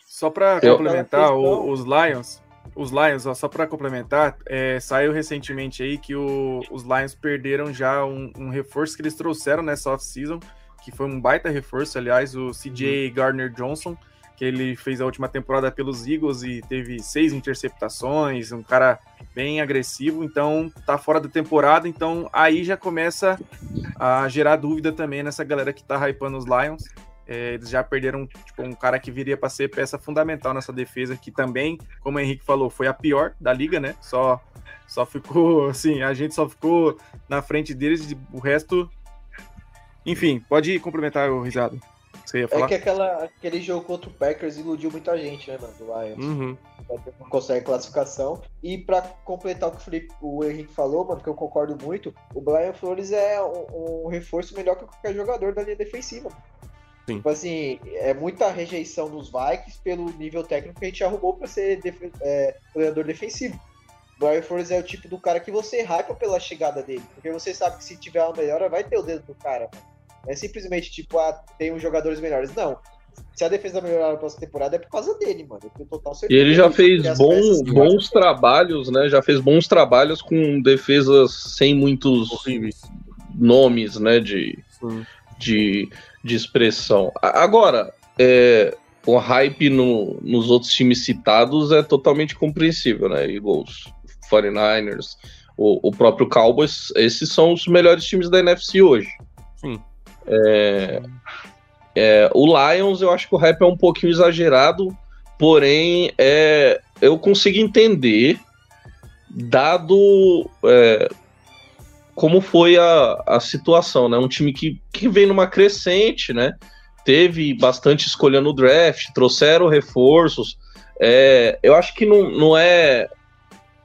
Só para Eu- complementar, o- os Lions, os Lions, ó, só para complementar, é, saiu recentemente aí que o- os Lions perderam já um, um reforço que eles trouxeram nessa off-season, que foi um baita reforço, aliás, o CJ Gardner Johnson, que ele fez a última temporada pelos Eagles e teve seis interceptações, um cara bem agressivo, então tá fora da temporada, então aí já começa a gerar dúvida também nessa galera que tá hypando os Lions. É, eles já perderam tipo, um cara que viria para ser peça fundamental nessa defesa, que também, como o Henrique falou, foi a pior da liga, né? Só, só ficou assim, a gente só ficou na frente deles, e o resto. Enfim, pode complementar o risado. Você ia É falar? que aquela, aquele jogo contra o Packers iludiu muita gente, né, mano, do Lions. Uhum. não consegue classificação. E para completar o que o, Felipe, o Henrique falou, mano, que eu concordo muito, o Brian Flores é um, um reforço melhor que qualquer jogador da linha defensiva. Sim. Tipo assim, é muita rejeição dos Vikings pelo nível técnico que a gente arrumou para ser def é, jogador defensivo. O Brian Flores é o tipo do cara que você hypa pela chegada dele, porque você sabe que se tiver uma melhora, vai ter o dedo do cara. Não é simplesmente tipo, ah, tem uns jogadores melhores. Não, se a defesa melhorar na próxima temporada é por causa dele, mano. total certeza. E ele já fez bom, bons trabalhos, né? Já fez bons trabalhos com defesas sem muitos Horríveis. nomes, né? De, de, de expressão. Agora, é, o hype no, nos outros times citados é totalmente compreensível, né? Eagles, 49ers, o, o próprio Cowboys, esses são os melhores times da NFC hoje. Sim. É, é, o Lions, eu acho que o hype é um pouquinho exagerado, porém, é, eu consigo entender, dado é, como foi a, a situação, né? Um time que, que vem numa crescente, né? Teve bastante escolha no draft, trouxeram reforços. É, eu acho que não, não é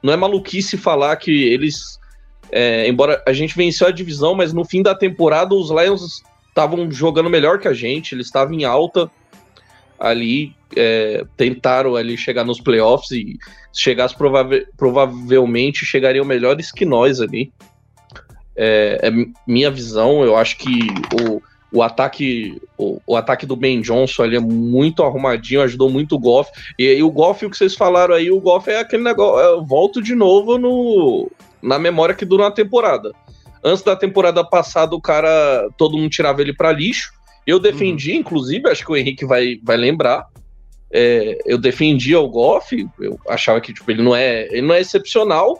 não é maluquice falar que eles, é, embora a gente venceu a divisão, mas no fim da temporada os Lions estavam jogando melhor que a gente, eles estavam em alta ali, é, tentaram ali chegar nos playoffs e chegasse prova provavelmente chegariam melhores que nós ali. É, é, minha visão, eu acho que o, o ataque o, o, ataque do Ben Johnson ali é muito arrumadinho, ajudou muito o Goff. E, e o Goff, o que vocês falaram aí, o Goff é aquele negócio, eu volto de novo no, na memória que durou a temporada. Antes da temporada passada, o cara, todo mundo tirava ele para lixo. Eu defendi, uhum. inclusive, acho que o Henrique vai, vai lembrar. É, eu defendia o Goff, eu achava que tipo, ele, não é, ele não é excepcional,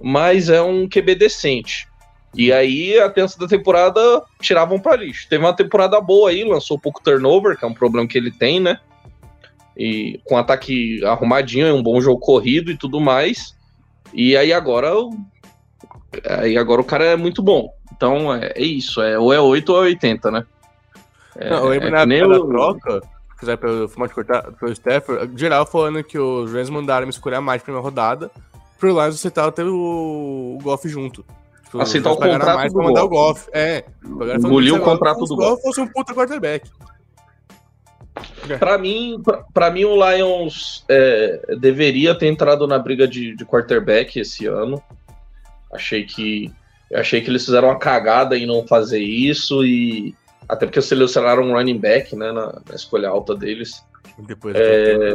mas é um QB decente. E aí, até antes da temporada, tiravam para lixo. Teve uma temporada boa aí, lançou pouco turnover, que é um problema que ele tem, né? E com ataque arrumadinho, é um bom jogo corrido e tudo mais. E aí agora Aí agora o cara é muito bom. Então é, é isso, é ou é 8 ou é 80, né? É, não, eu lembro é na, na o... troca, se quiser pelo formato cortar, pelo Stafford, geral falando que os Rams mandaram me escolher mais na primeira rodada, pro Lions aceitar até o, o Goff junto. Tipo, aceitar o contrato mais do mandar o Goff. É, engoliu o contrato do Goff. fosse um puta quarterback. Para mim, para mim o Lions é, deveria ter entrado na briga de, de quarterback esse ano. Achei que achei que eles fizeram uma cagada em não fazer isso e até porque selecionaram um running back, né, na, na escolha alta deles. Depois é,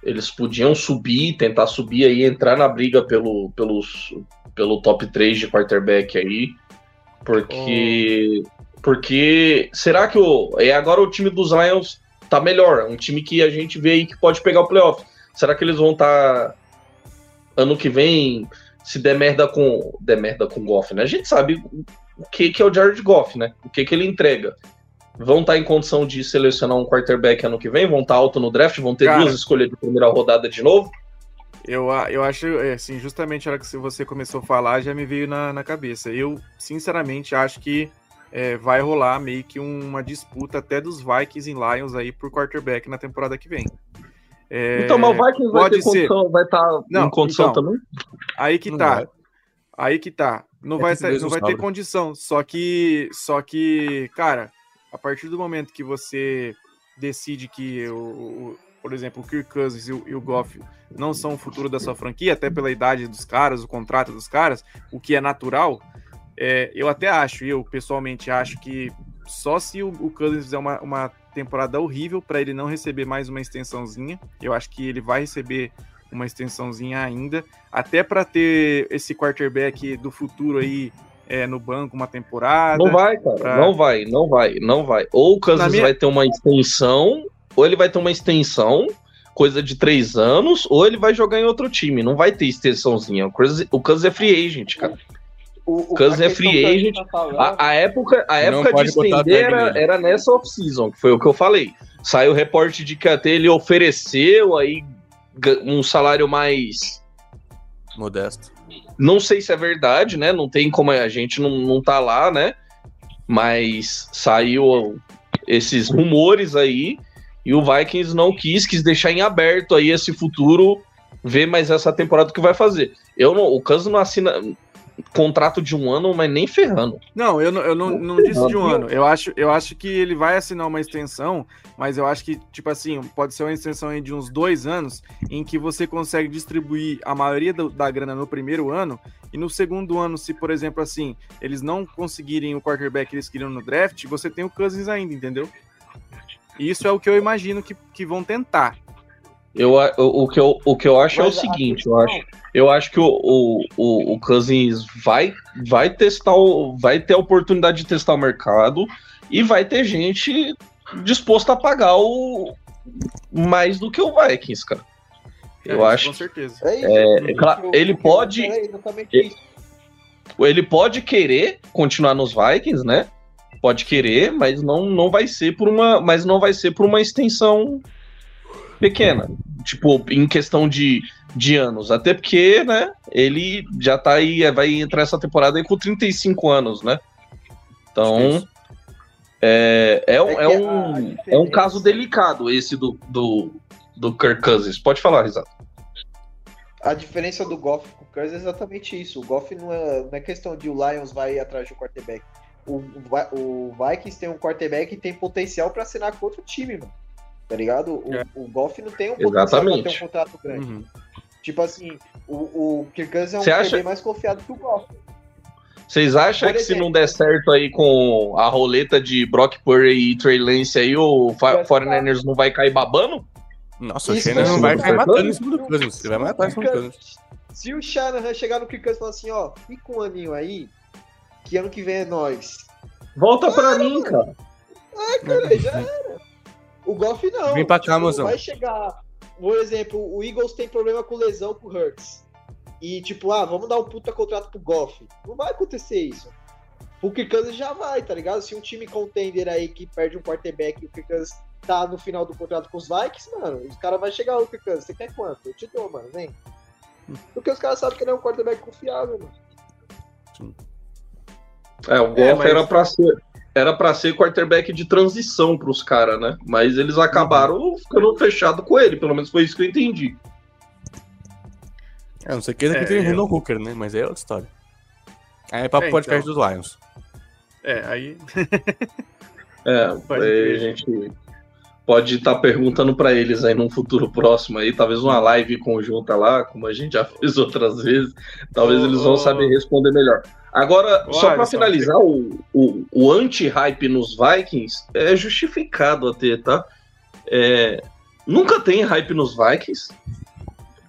eles podiam subir, tentar subir aí, entrar na briga pelo, pelos, pelo top 3 de quarterback aí, porque oh. porque será que o é agora o time dos Lions tá melhor, um time que a gente vê aí que pode pegar o playoff. Será que eles vão estar tá ano que vem, se der merda com. Der merda com Goff, né? A gente sabe o que, que é o Jared Goff, né? O que, que ele entrega. Vão estar tá em condição de selecionar um quarterback ano que vem? Vão estar tá alto no draft? Vão ter Cara, duas escolhas de primeira rodada de novo? Eu, eu acho, é, assim, justamente a hora que você começou a falar, já me veio na, na cabeça. Eu, sinceramente, acho que é, vai rolar meio que uma disputa até dos Vikings e Lions aí por quarterback na temporada que vem. É, então, mas o Vikings vai ter ser. condição, vai estar tá não, em condição então, também? Aí que não tá. Vai. Aí que tá. Não é vai, ter, não vai ter condição. Só que, só que, cara, a partir do momento que você decide que, o por exemplo, o Kirk Cousins e o, e o Goff não são o futuro da sua franquia, até pela idade dos caras, o contrato dos caras, o que é natural, é, eu até acho, eu pessoalmente acho que só se o, o Cousins fizer uma, uma temporada horrível para ele não receber mais uma extensãozinha. Eu acho que ele vai receber uma extensãozinha ainda, até para ter esse quarterback do futuro aí é, no banco uma temporada. Não vai, cara. Pra... Não vai, não vai, não vai. Ou o Cousins minha... vai ter uma extensão, ou ele vai ter uma extensão, coisa de três anos, ou ele vai jogar em outro time. Não vai ter extensãozinha. O Cousins é free agent, cara. O, o é free agent. Tá a, a, época, a época de estender era, era nessa off-season, que foi o que eu falei. Saiu o reporte de que até ele ofereceu aí um salário mais modesto. Não sei se é verdade, né? Não tem como a gente não, não tá lá, né? Mas saiu esses rumores aí E o Vikings não quis, quis deixar em aberto aí esse futuro, ver mais essa temporada que vai fazer. Eu não, o Kansas não assina contrato de um ano, mas nem ferrando. Não, eu não, eu não, não disse de um ano. Eu acho, eu acho que ele vai assinar uma extensão, mas eu acho que, tipo assim, pode ser uma extensão aí de uns dois anos, em que você consegue distribuir a maioria do, da grana no primeiro ano, e no segundo ano, se, por exemplo, assim, eles não conseguirem o quarterback que eles queriam no draft, você tem o Cousins ainda, entendeu? Isso é o que eu imagino que, que vão tentar. Eu, o, o, que eu, o que eu acho Mas é o seguinte, eu acho, eu acho que o, o, o, o Cousins vai, vai testar, o, vai ter a oportunidade de testar o mercado e vai ter gente disposta a pagar o mais do que o Vikings, cara. É, eu acho. Com certeza. É, é, é claro, ele pode. Ele pode querer continuar nos Vikings, né? Pode querer, mas não, não vai ser por uma, mas não vai ser por uma extensão pequena, tipo em questão de, de anos, até porque, né, ele já tá aí, vai entrar essa temporada aí com 35 anos, né? Então, é, é, um, é, é um, é um caso delicado esse do, do, do Kirk Cousins. Pode falar, Risato. A diferença do Goff com o Cousins é exatamente isso. O Goff não é, não é questão de o Lions vai atrás do quarterback o, o Vikings tem um quarterback que tem potencial para assinar com outro time, mano. Tá ligado? O, é. o Goff não tem um potencial pra ter um contrato grande. Uhum. Tipo assim, o, o Kirk Cousins é um acha... mais confiado que o Goff. Vocês acham que se não der certo aí com a roleta de Brock Purdy e Trey Lance aí, o 49ers não vai cair babando? Nossa, Isso, o Shanahan não vai cair matando em cima do Cousins. Ele vai matar em cima do Cousins. Se o Shanahan chegar no Kirk Cousins e falar assim, ó, fica um aninho aí, que ano que vem é nós. Volta ah, pra mim, cara. Ah, cara, já era. O Goff não. Vem pra cá, tipo, Vai chegar. Por exemplo, o Eagles tem problema com lesão com o Hurts. E tipo, ah, vamos dar um puta contrato pro Goff. Não vai acontecer isso. O Kirk já vai, tá ligado? Se um time contender aí que perde um quarterback e o Kirk tá no final do contrato com os Vikings, mano, os caras vai chegar, o Kirk você quer quanto? Eu te dou, mano, vem. Porque os caras sabem que ele é um quarterback confiável, mano. Sim. É, o Goff é, mas... era para ser era para ser quarterback de transição para os caras, né? Mas eles acabaram uhum. ficando fechado com ele, pelo menos foi isso que eu entendi. É, não sei que é, tem o Randall Hooker, né? Mas é outra história. Aí é para é, podcast então... dos Lions. É, aí. é, aí a gente pode estar tá perguntando para eles aí num futuro próximo aí, talvez uma live conjunta lá, como a gente já fez outras vezes. Talvez oh, eles vão saber responder melhor. Agora, só para finalizar, o, o, o anti-hype nos Vikings é justificado até, tá? É, nunca tem hype nos Vikings.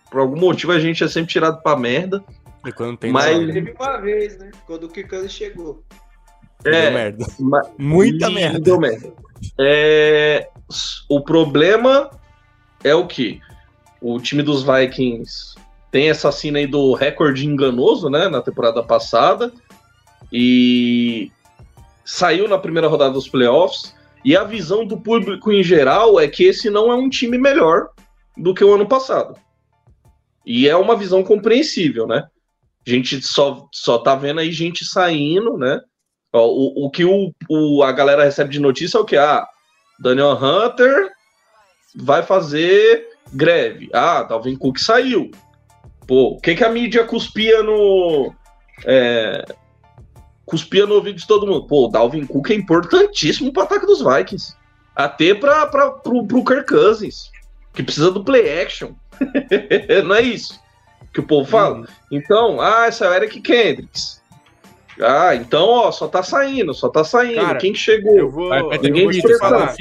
Por algum motivo a gente é sempre tirado pra merda. E quando tem mas... Teve uma vez, né? Quando o Kikano chegou. É, deu merda. Mas... Muita merda. Deu merda. É, o problema é o que? O time dos Vikings tem essa cena aí do recorde enganoso, né, na temporada passada. E saiu na primeira rodada dos playoffs. E a visão do público em geral é que esse não é um time melhor do que o ano passado. E é uma visão compreensível, né? A gente só, só tá vendo aí gente saindo, né? O, o que o, o, a galera recebe de notícia é o que? Ah, Daniel Hunter vai fazer greve. Ah, Dalvin Cook saiu. Pô, o que, que a mídia cuspia no. É, cuspia no ouvido de todo mundo. Pô, o Dalvin Cook é importantíssimo para o ataque dos Vikings. Até para pro, pro Kirk Cousins, que precisa do play action. Não é isso que o povo fala? Hum. Então, ah, essa o Eric Kendricks. Ah, então, ó, só tá saindo, só tá saindo. Cara, Quem que chegou? Eu vou, Ninguém eu vou te falar.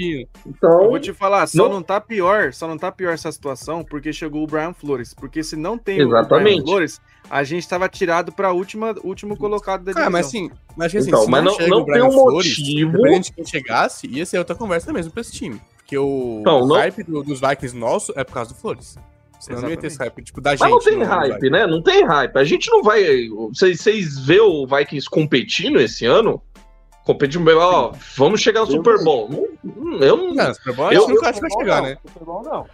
Então, eu vou te falar, só não... não tá pior, só não tá pior essa situação porque chegou o Brian Flores. Porque se não tem Exatamente. o Brian Flores, a gente tava tirado pra última, último colocado da divisão. Ah, mas assim, mas assim, então, mas não, não, não tem um Flores, motivo. Independente de quem chegasse, ia ser outra conversa mesmo pra esse time. Porque o então, não... hype do, dos Vikings nosso é por causa do Flores. Senão não ia ter esse hype, tipo, da gente. Mas não tem hype, né? Não tem hype. A gente não vai. Vocês vê o Vikings competindo esse ano? Competindo, ó, vamos chegar no Super Bowl. Não, eu não. Não, Super Bowl eu, nunca acho que vai chegar, né? Super Bowl não.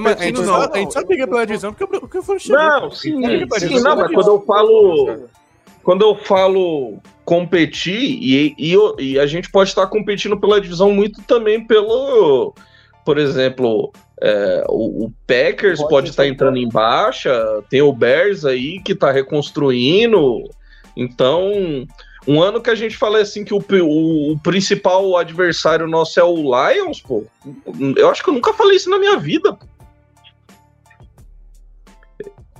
Mas, a, gente não, só, a gente só briga pela divisão porque, porque foi chegou. Não, sim, sim, não, mas quando eu falo. Quando eu falo competir, e, e, e a gente pode estar competindo pela divisão muito também pelo por exemplo, é, o, o, Packers Pode pode estar entrando em baixa, tem o Bears aí que está reconstruindo. Então, um ano que a gente fala assim que o, o, o, principal adversário nosso é o Lions, pô. Eu acho que eu nunca falei isso na minha vida.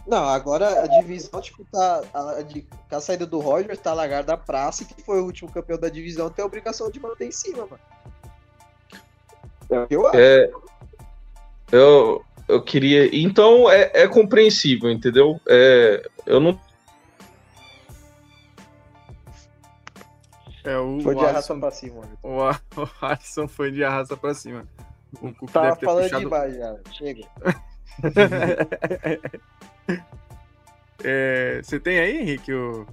Não, agora a divisão, tipo, tá. A, a, a saída do Rogers tá largada da praça, que foi o último campeão da divisão, tem a obrigação de manter em cima, mano. É o que eu acho. É, eu, eu queria. Então é, é compreensível, entendeu? É, eu não. É, o, foi de arrasta pra cima. O, o Alisson foi de arrasta pra cima. O Tava falando puxado... demais já. Chega. é, você tem aí, Henrique, o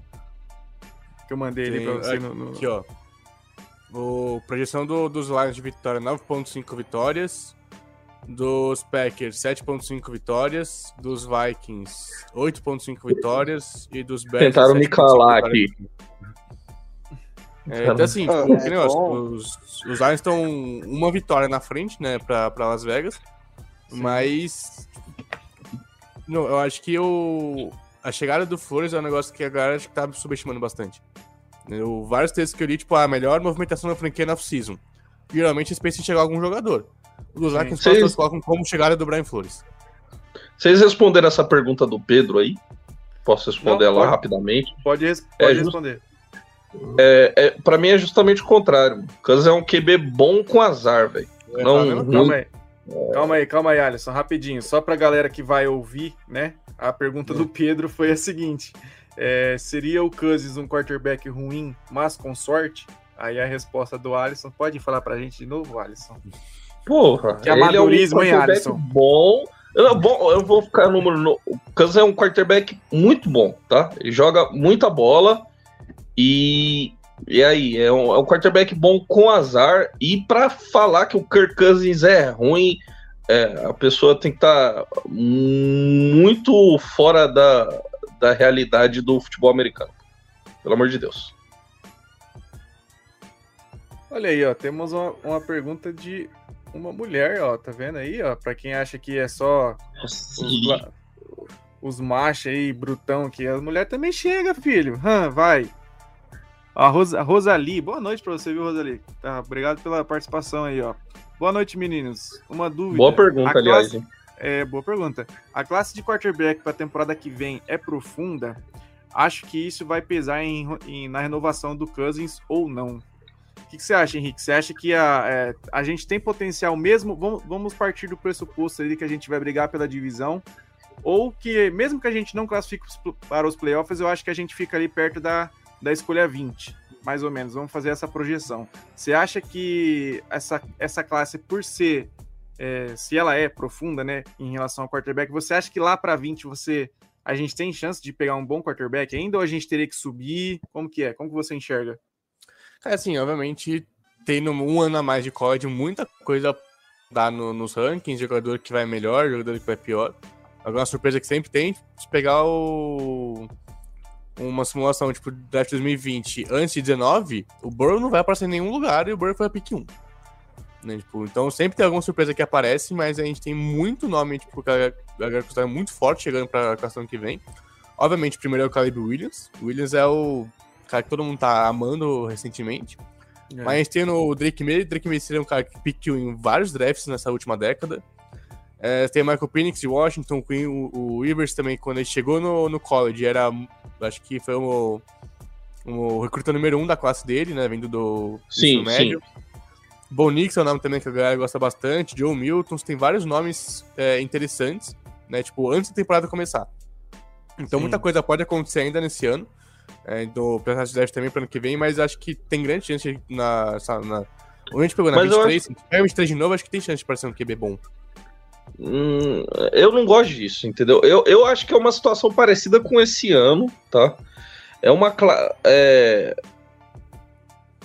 que eu mandei ali pra você no, no... Aqui, ó. O projeção do, dos Lions de vitória, 9.5 vitórias. Dos Packers, 7.5 vitórias. Dos Vikings, 8.5 vitórias. E dos Bears, Tentaram me calar aqui. É, então, assim, tipo, é, negócio, os, os Lions estão uma vitória na frente, né, pra, pra Las Vegas. Sim. Mas. Não, eu acho que o, a chegada do Flores é um negócio que a galera acho que tá subestimando bastante. Eu, vários textos que eu li, tipo, a melhor movimentação da franquia na off-season. Geralmente eles pensam em chegar algum jogador. Os Vikings Vocês... colocam como chegada do Brian Flores. Vocês responderam essa pergunta do Pedro aí? Posso responder Não, ela pode, rapidamente? Pode, res pode é responder. É, é, pra mim é justamente o contrário. O Kansas é um QB bom com azar, velho. Não, calma aí. Calma aí, calma aí, Alisson, rapidinho. Só pra galera que vai ouvir, né? A pergunta do Pedro foi a seguinte: é, seria o Cousins um quarterback ruim, mas com sorte? Aí a resposta do Alisson, pode falar pra gente de novo, Alisson? Porra, que amadorismo, ele é um hein, Alisson? Bom. Eu, bom, eu vou ficar no número. No... O Cousins é um quarterback muito bom, tá? Ele joga muita bola e. E aí, é um, é um quarterback bom com azar. E para falar que o Kirk Cousins é ruim, é, a pessoa tem que estar tá muito fora da, da realidade do futebol americano. Pelo amor de Deus. Olha aí, ó, temos uma, uma pergunta de uma mulher, ó, tá vendo aí, ó? Para quem acha que é só os, os machos aí, brutão, que as mulheres também chega, filho. Hum, vai. A, Rosa, a Rosali, boa noite para você, viu, Rosali? Tá, obrigado pela participação aí, ó. Boa noite, meninos. Uma dúvida. Boa pergunta, aliás. Classe... É, boa pergunta. A classe de quarterback para a temporada que vem é profunda? Acho que isso vai pesar em, em, na renovação do Cousins ou não? O que, que, você acha, Henrique? Você acha que a, é, a gente tem potencial mesmo? Vamos, vamos partir do pressuposto ali que a gente vai brigar pela divisão. Ou que, mesmo que a gente não classifique para os playoffs, eu acho que a gente fica ali perto da, da escolha 20, mais ou menos. Vamos fazer essa projeção. Você acha que essa, essa classe, por ser é, se ela é profunda, né, em relação ao quarterback, você acha que lá para 20 você a gente tem chance de pegar um bom quarterback ainda ou a gente teria que subir? Como que é? Como que você enxerga? É assim, obviamente, tendo um ano a mais de college, muita coisa dá no, nos rankings, jogador que vai melhor, jogador que vai pior. Alguma surpresa que sempre tem, se pegar o uma simulação tipo draft 2020 antes de 19, o Burrow não vai aparecer em nenhum lugar e o Burrow foi a pick 1. Né? Tipo, então sempre tem alguma surpresa que aparece, mas a gente tem muito nome, tipo, a galera é muito forte chegando pra questão que vem. Obviamente, primeiro é o Caleb Williams. O Williams é o cara que todo mundo tá amando recentemente. É. Mas tem o Drake May. Drake May seria um cara que piqueou em vários drafts nessa última década. É, tem o Michael Penix de Washington, o, o Rivers também, quando ele chegou no, no college, era, acho que foi o, o recruta número um da classe dele, né, vindo do sim, médio. Sim. Bo Nix é um nome também que a galera gosta bastante. Joe Milton, tem vários nomes é, interessantes, né? Tipo, antes da temporada começar. Então Sim. muita coisa pode acontecer ainda nesse ano. É, do processo de draft também para ano que vem, mas acho que tem grande chance na. na a gente pegou na mas 23, se pega 23 de novo, acho que tem chance de parecer um QB bom. Hum, eu não gosto disso, entendeu? Eu, eu acho que é uma situação parecida com esse ano, tá? É uma. É,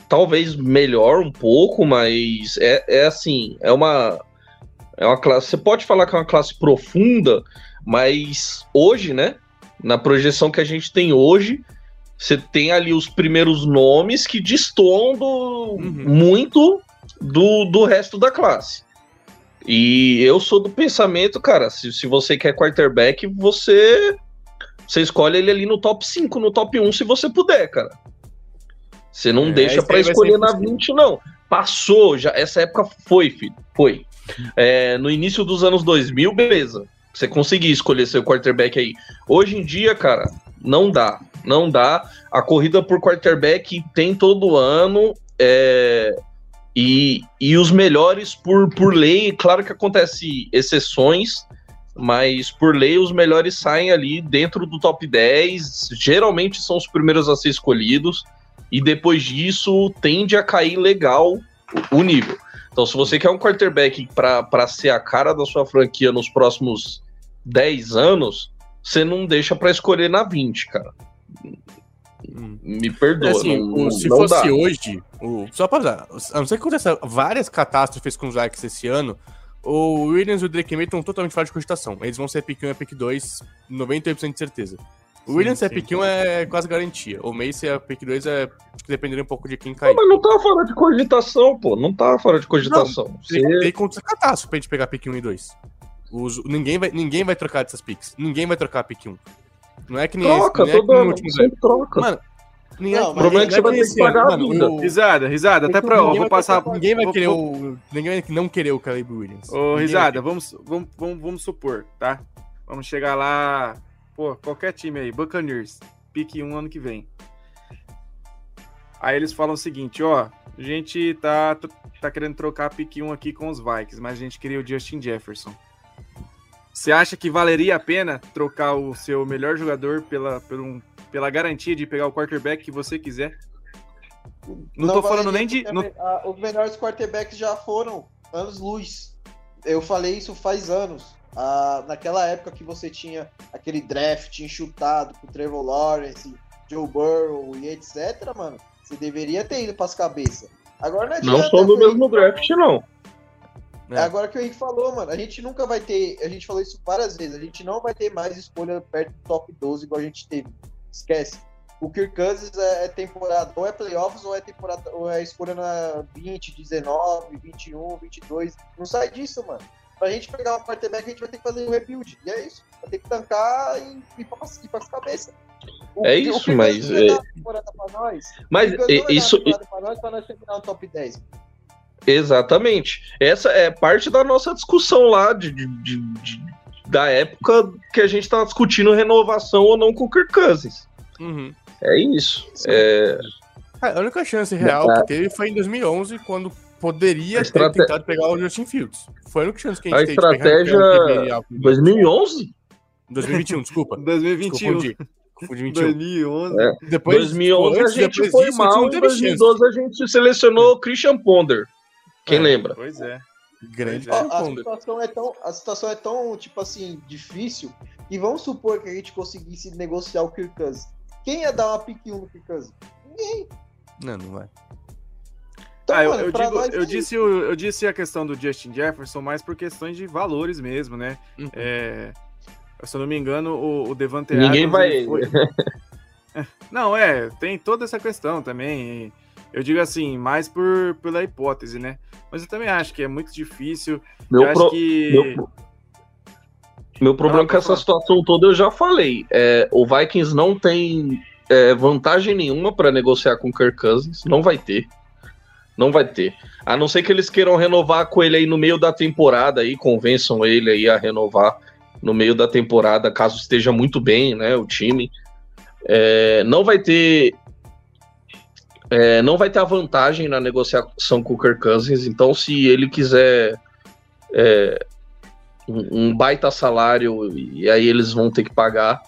talvez melhor um pouco, mas é, é assim, é uma é uma classe, você pode falar que é uma classe profunda, mas hoje, né, na projeção que a gente tem hoje, você tem ali os primeiros nomes que destoam do, uhum. muito do, do resto da classe. E eu sou do pensamento, cara, se, se você quer quarterback, você você escolhe ele ali no top 5, no top 1, se você puder, cara. Você não É, deixa vai escolher na impossível. 20, não. Passou, já essa época foi, filho. Foi. É, no início dos anos 2000, beleza. Você conseguia escolher seu quarterback aí. Hoje em dia, cara, não dá. Não dá. A corrida por quarterback tem todo ano. é, e, e os melhores por, por lei, claro que acontece exceções, mas por lei os melhores saem ali dentro do top 10, geralmente são os primeiros a ser escolhidos, e depois disso tende a cair legal o nível. Então, se você quer um quarterback para ser a cara da sua franquia nos próximos 10 anos, você não deixa para escolher na 20, cara. Hum. Me perdoa. É assim, não, se não fosse dá. hoje, o, só pra usar, a não ser que aconteça várias catástrofes com os Vikings esse ano, o Williams e o Drake May estão totalmente fora de cogitação. Eles vão ser pick 1 e pick 2, 98% de certeza. O Williams ser sim. pick 1 é quase garantia. O May ser pick 2 é que dependendo um pouco de quem cair. Mas não tá fora de cogitação, pô. Não tá fora de cogitação. Você- Tem, tem contra catástrofe pra gente pegar pick 1 e 2. Os- ninguém, vai, ninguém vai trocar dessas picks. Ninguém vai trocar pick 1. Não é que nem troca, esse, não é que todo no ano. troca. Mano, ninguém, Não, o problema é que você vai ter que pagar a mano, vida. o- Risada, risada, até pra. Eu Ninguém vou vai passar. Ninguém vai querer vou- o. Ninguém vai não querer o Caleb Williams. Ô, Ninguém risada, vamos, vamos, vamos, vamos supor, tá? Vamos chegar lá. Pô, qualquer time aí, Buccaneers, pique um ano que vem. Aí eles falam o seguinte, ó, a gente tá, tá querendo trocar pique 1 aqui com os Vikings, mas a gente queria o Justin Jefferson. Você acha que valeria a pena trocar o seu melhor jogador pela, pela, um- pela garantia de pegar o quarterback que você quiser? Não, tô falando nem de. não- a- os melhores quarterbacks já foram anos luz. Eu falei isso faz anos. Ah, naquela época que você tinha aquele draft enxutado com Trevor Lawrence, Joe Burrow e etc, mano, você deveria ter ido pras cabeças. Agora não adianta. Não sou do mesmo draft, não. É agora que o Henrique falou, mano. A gente nunca vai ter. A gente falou isso várias vezes. A gente não vai ter mais escolha perto do top 12 igual a gente teve. Esquece. O Kirk Cousins é, é temporada, ou é playoffs, ou é temporada, ou é escolha na 20, 19, 21, 22. Não sai disso, mano. Pra gente pegar um quarterback, a gente vai ter que fazer um rebuild. E é isso. Vai ter que tancar e ir pra, ir pras cabeças. O- É o isso, mas, é- pra nós. Mas O uma isso, pra nós pra nós terminar no top 10. Exatamente. Essa é parte da nossa discussão lá de, de- de- de- da época que a gente tava discutindo renovação ou não com o Kirk Cousins. Uhum. É isso. É, Cara, a única chance real que teve foi em 2011, quando poderia A ter estrate- tentado pegar o Justin Fields. Foi a única chance que a A gente teve de pegar estratégia- um alto. 2011? 2021, desculpa. 2021. Confundi. Confundi 21. 2011. É. Depois, 2011 antes, a gente depois foi disso, mal, em teve chance. 2012 a gente selecionou Christian Ponder. Quem É. lembra? Pois é. Grande Ó, a, Ponder. situação é tão, a situação é tão, tipo assim, difícil. E vamos supor que a gente conseguisse negociar o Kirk Cousins. Quem ia dar uma pique 1 no Kirk Cousins? Ninguém. Não, não vai. Então, Ah, eu, mano, eu digo, nós eu, é disse, o- eu disse a questão do Justin Jefferson mais por questões de valores mesmo, né? Uhum. É, se eu não me engano, o, o Devante Ninguém Adams, vai- foi- Não, é, tem toda essa questão também. E Eu digo assim, mais por, pela hipótese, né? Mas eu também acho que é muito difícil. Meu, eu acho pro- que. meu- meu problema Não, com essa situação toda eu já falei. É, o Vikings não tem é, vantagem nenhuma para negociar com o Kirk Cousins. Não vai ter. Não vai ter. A não ser que eles queiram renovar com ele aí no meio da temporada aí, convençam ele aí a renovar no meio da temporada, caso esteja muito bem, né, o time. É, não vai ter é, não vai ter a vantagem na negociação com o Kirk Cousins, então se ele quiser é, um, baita salário e aí eles vão ter que pagar,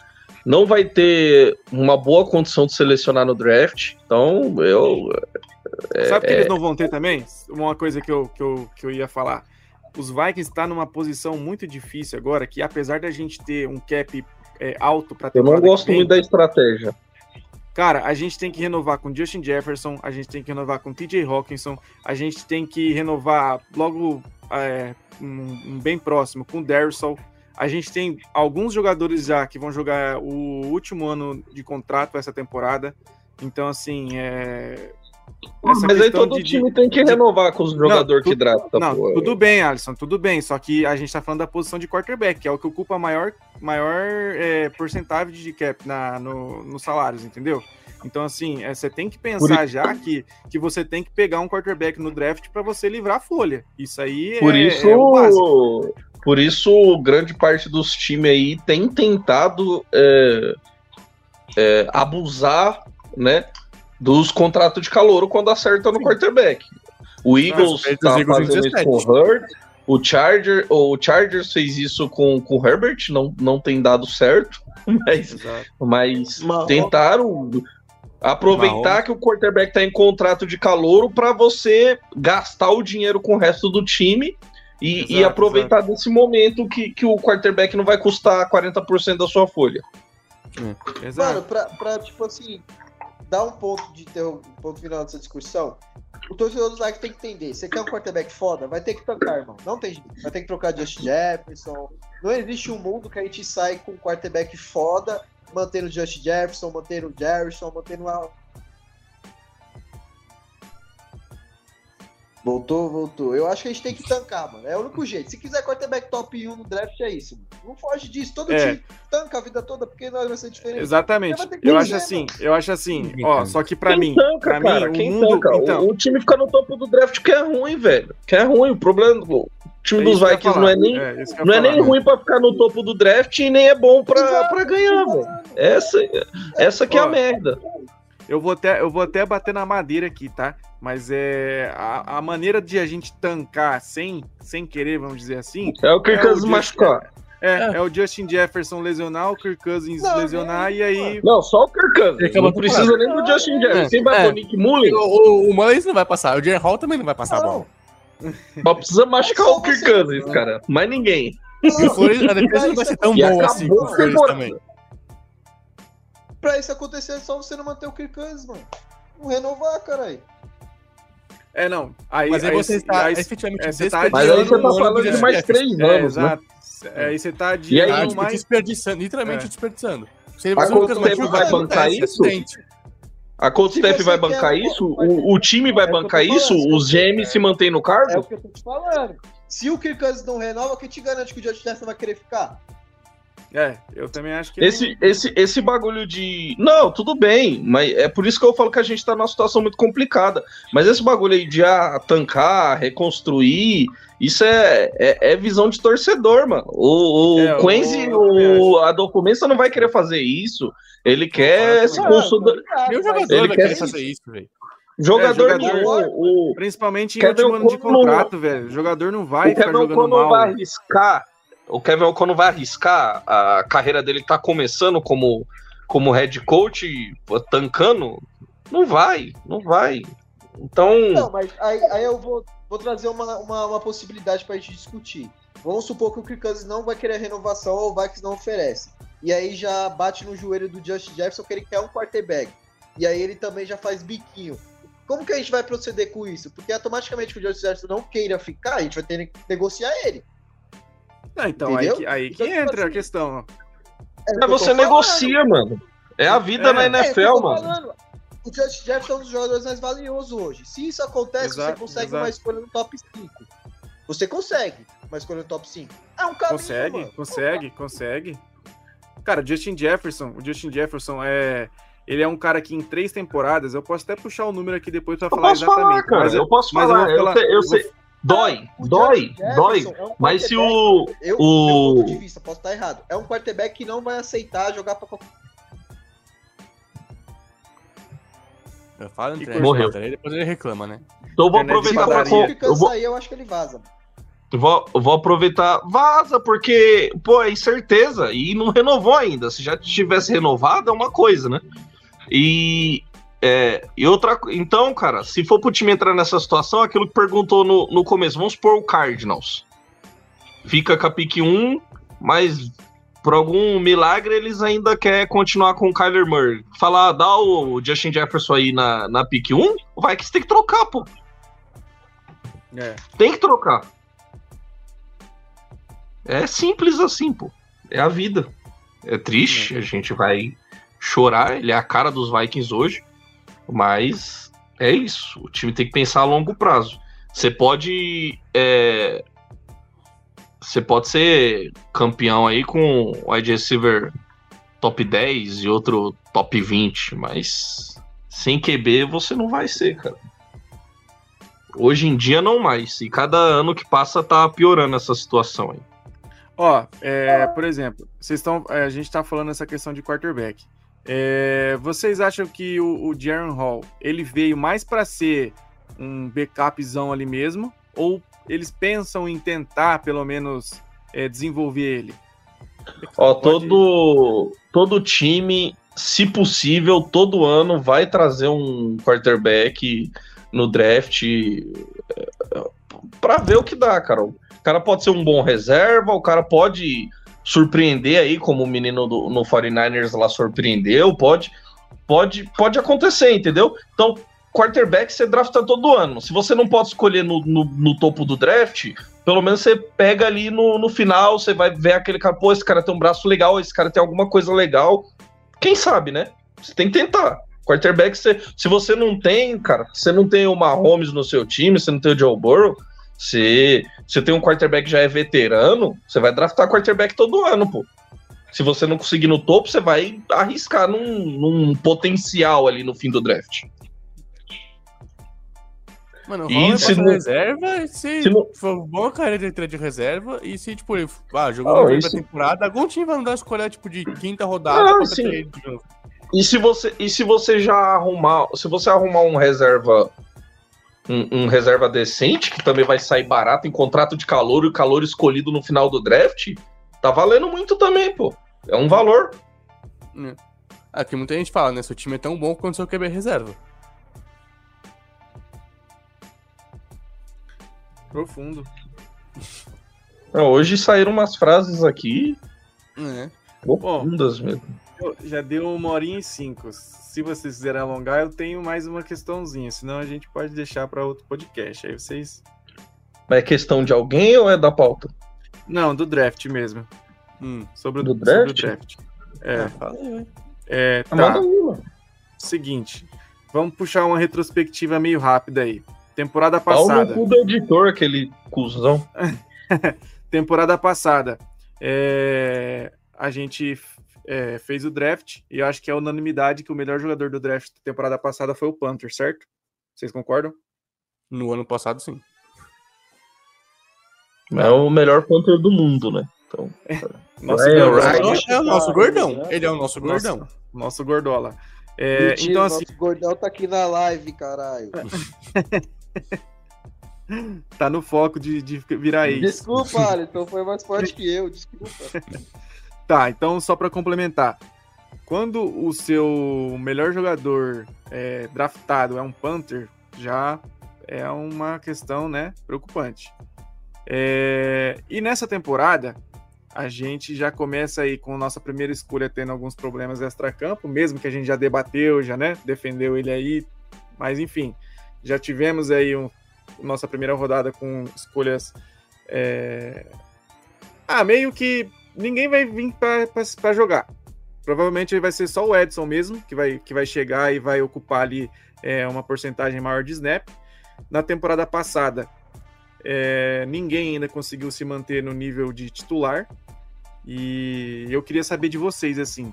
não vai ter uma boa condição de selecionar no draft, então eu Sabe o é. que eles não vão ter também? Uma coisa que eu, que eu, que eu ia falar. Os Vikings estão numa posição muito difícil agora, que apesar da gente ter um cap é, alto para eu não gosto muito da estratégia. Cara, a gente tem que renovar com Justin Jefferson, a gente tem que renovar com TJ Hawkinson, a gente tem que renovar logo é, um, um bem próximo com Darrison. A gente tem alguns jogadores já que vão jogar o último ano de contrato essa temporada. Então, assim, é, essa Mas aí todo de- time tem que de- renovar com os jogadores que drafta, Não, pô. tudo bem, Alisson, tudo bem. Só que a gente tá falando da posição de quarterback, que é o que ocupa a maior, maior é, porcentagem de cap na, no, nos salários, entendeu? Então, assim, é, você tem que pensar já que, que você tem que pegar um quarterback no draft para você livrar a folha. Isso aí é, Por isso, é o por isso, grande parte dos times aí tem tentado é, é, abusar, né, dos contratos de calouro quando acerta no quarterback. O Eagles tá em fazendo isso 17. com o Hurt, o Charger, o Chargers fez isso com, com o Herbert, não, não tem dado certo, mas Exato. mas tentaram aproveitar que o quarterback tá em contrato de calouro para você gastar o dinheiro com o resto do time e, e Exato, aproveitar desse momento que, que o quarterback não vai custar 40% da sua folha. Exato. Mano, pra, pra, tipo assim, dar um ponto de ter um ponto final dessa discussão, o torcedor do Zague tem que entender. Você quer um quarterback foda? Vai ter que tancar, irmão. Não tem jeito. Vai ter que trocar Justin Jefferson. Não existe um mundo que a gente sai com um quarterback foda, mantendo o Justin Jefferson, mantendo o Jarrison, mantendo. Voltou, voltou. Eu acho que a gente tem que tancar, mano. É o único jeito. Se quiser quarterback top 1 no draft, é isso. Mano. Não foge disso. Todo É. time tanca a vida toda, porque nós vai ser diferente. Exatamente. Que Eu acho assim, eu acho assim, ó, só que pra Quem mim, tanca, pra cara? mim, Quem o mundo, tanca? então, O, o time fica no topo do draft que é ruim, velho. Que é ruim. O problema o time é dos Vikings falar. não é nem, É, não é falar. nem ruim pra ficar no topo do draft e nem é bom pra, Exato, pra ganhar, velho. Essa, essa que é a merda. Eu vou até, eu vou até bater na madeira aqui, tá? Mas é a, a maneira de a gente tancar sem, sem querer, vamos dizer assim, É o Kirk É, Cousins machucar. é, é o Justin Jefferson lesionar, o Kirk Cousins Não, lesionar e aí Não, só o Kirk Cousins. Não precisa nem do Justin Jefferson. É, Quem vai é. pro Nick Mullen? O, o, o Mullins não vai passar, o Jay Hall também não vai passar a bola. Só precisa machucar Só o Kirk. Cousins, cara. Mais ninguém. E o Flores, a defesa não vai ser tão boa assim com o Flores também. Pra isso acontecer é só você não manter o Kirk Cousins, mano. Não renovar, caralho. É não. Aí, Mas aí aí, você está aí- efetivamente é, você tá Mas aí você desperdiçando tá falando do de mais três é, anos, né? exato. É, aí você tá E aí, tipo, mais desperdiçando, literalmente É. desperdiçando. Se ele Mas vai quanto tempo vai bancar isso? A você vai bancar isso? O, o time vai É bancar isso? Os você- GM se mantêm no É o cargo? que eu tô te falando. Se o Kirk Cousins não renova, quem te garante que o Justin Jefferson vai querer ficar? É, eu também acho que Esse, esse, esse bagulho de. Não, tudo bem, mas é por isso que eu falo que a gente tá numa situação muito complicada. Mas esse bagulho aí de ah, tancar, reconstruir, isso é, é, é visão de torcedor, mano. O, o É, Quenzi, o, a documenta não vai querer fazer isso. Ele quer se consolidar. Meu jogador ele vai quer fazer isso, velho. Jogador, É, jogador- não, o, principalmente em último ano de contrato, velho. O jogador não vai o ficar jogando mal. vai arriscar. O Kevin O'Connell vai arriscar. A carreira dele tá começando como, como head coach, tancando. Não vai, não vai. Então. Não, mas aí, aí eu vou, vou trazer uma, uma, uma possibilidade pra gente discutir. Vamos supor que o Kirk Cousins não vai querer renovação ou o Vikings não oferece. E aí já bate no joelho do Justin Jefferson que ele quer um quarterback. E aí ele também já faz biquinho. Como que a gente vai proceder com isso? Porque automaticamente que o Justin Jefferson não queira ficar, a gente vai ter que negociar ele. Não, então, aí Entendeu? que, aí que Então, tipo entra a assim, questão. É Mas que eu você falando. negocia, mano. É a vida É, na é É, que eu NFL, tô mano. falando. O Justin Jefferson é um dos jogadores mais valiosos hoje. Se isso acontece, Exato, você consegue exato. uma escolha no top 5. Você consegue uma escolha no top 5. É um caminho, Consegue, mano. consegue, consegue. Cara, o Justin Jefferson, o Justin Jefferson é. Ele é um cara que em três temporadas, eu posso até puxar o número aqui depois pra Eu falar posso falar, exatamente. cara. mas eu posso mas eu falar. vou Eu, falar- sei- eu eu sei. Dói, O dói, dói. É um Mas se o. Eu, o- meu ponto de vista, posso estar errado. É um quarterback que não vai aceitar jogar pra qualquer. Eu falo entre Morreu. aí, depois ele reclama, né? Então eu vou aproveitar pra. Eu ficar vou, sair, eu acho que ele vaza. vou, vou aproveitar. Vaza, porque, pô, é incerteza. E não renovou ainda. Se já tivesse renovado, é uma coisa, né? E. É, e outra. Então, cara, se for pro time entrar nessa situação, aquilo que perguntou no, no começo, vamos supor o Cardinals. Fica com a pique 1, mas por algum milagre eles ainda querem continuar com o Kyler Murray. Falar, dá o Justin Jefferson aí na, na pique 1, vai que você tem que trocar, pô. É, Tem que trocar. É simples assim, pô. É a vida. É triste, a gente vai chorar. Ele é a cara dos Vikings hoje. Mas É isso. O time tem que pensar a longo prazo. Você pode. É, você pode ser campeão aí com o wide receiver top 10 e outro top 20, mas sem QB você não vai ser, cara. Hoje em dia não mais. E cada ano que passa tá piorando essa situação aí. Ó, é, por exemplo, vocês estão. A gente tá falando essa questão de quarterback. É, vocês acham que o, o Jaron Hall ele veio mais para ser um backupzão ali mesmo? Ou eles pensam em tentar, pelo menos, é, desenvolver ele? Ó, todo, todo time, se possível, todo ano vai trazer um quarterback no draft é, para ver o que dá, cara. O cara pode ser um bom reserva, o cara pode surpreender aí, como o menino do, no 49ers lá surpreendeu, pode, pode, pode acontecer, entendeu? Então, quarterback você drafta todo ano. Se você não pode escolher no, no, no topo do draft, pelo menos você pega ali no, no final, você vai ver aquele cara, pô, esse cara tem um braço legal, esse cara tem alguma coisa legal. Quem sabe, né? Você tem que tentar. Quarterback, você, se você não tem, cara, você não tem o Mahomes no seu time, você não tem o Joe Burrow, se você tem um quarterback que já é veterano, você vai draftar quarterback todo ano, pô. Se você não conseguir no topo, você vai arriscar num, num potencial ali no fim do draft. Mano, rola se não... reserva, se, se não... for bom cara de entrar de reserva, e se, tipo, ele ah, jogou oh, isso... temporada, algum time vai mandar escolher, tipo, de quinta rodada ah, sim. E se você, e se você já arrumar, se você arrumar um reserva um, um, reserva decente, que também vai sair barato em contrato de calor e o calor escolhido no final do draft, tá valendo muito também, pô. É um valor. É. Aqui muita gente fala, né? Seu time é tão bom quanto seu QB reserva. Profundo. É, hoje saíram umas frases aqui. É. Profundas mesmo. Já deu uma horinha e cinco se vocês quiserem alongar, eu tenho mais uma questãozinha, senão a gente pode deixar para outro podcast. Aí vocês. Mas é questão de alguém ou é da pauta? Não, do draft mesmo. Hum, sobre, do draft? Sobre o draft. É. Ah, é tá. Seguinte, vamos puxar uma retrospectiva meio rápida aí. Temporada passada. Paulo do editor, aquele cuzão. Temporada passada. É... A gente é, fez o draft, e eu acho que é unanimidade que o melhor jogador do draft da temporada passada foi o Panther, certo? Vocês concordam? No ano passado, sim. É o melhor Panther do mundo, né? Então, nosso é, é, é, o nosso gordão. Ele é o nosso gordão. Nosso, nosso gordola. É, Mentira, então, assim... Nosso gordão tá aqui na live, caralho. tá no foco de, de virar isso. Desculpa, Alisson, foi mais forte que eu, desculpa. Tá, então só para complementar. Quando o seu melhor jogador é, draftado é um Panther, já é uma questão né, preocupante. É, e nessa temporada, a gente já começa aí com nossa primeira escolha tendo alguns problemas extra-campo, mesmo que a gente já debateu, já né, defendeu ele aí, mas enfim, já tivemos aí um, nossa primeira rodada com escolhas. É... Ah, meio que ninguém vai vir para jogar. Provavelmente vai ser só o Edson mesmo, que vai, que vai chegar e vai ocupar ali é, uma porcentagem maior de snap. Na temporada passada, é, ninguém ainda conseguiu se manter no nível de titular. E eu queria saber de vocês, assim,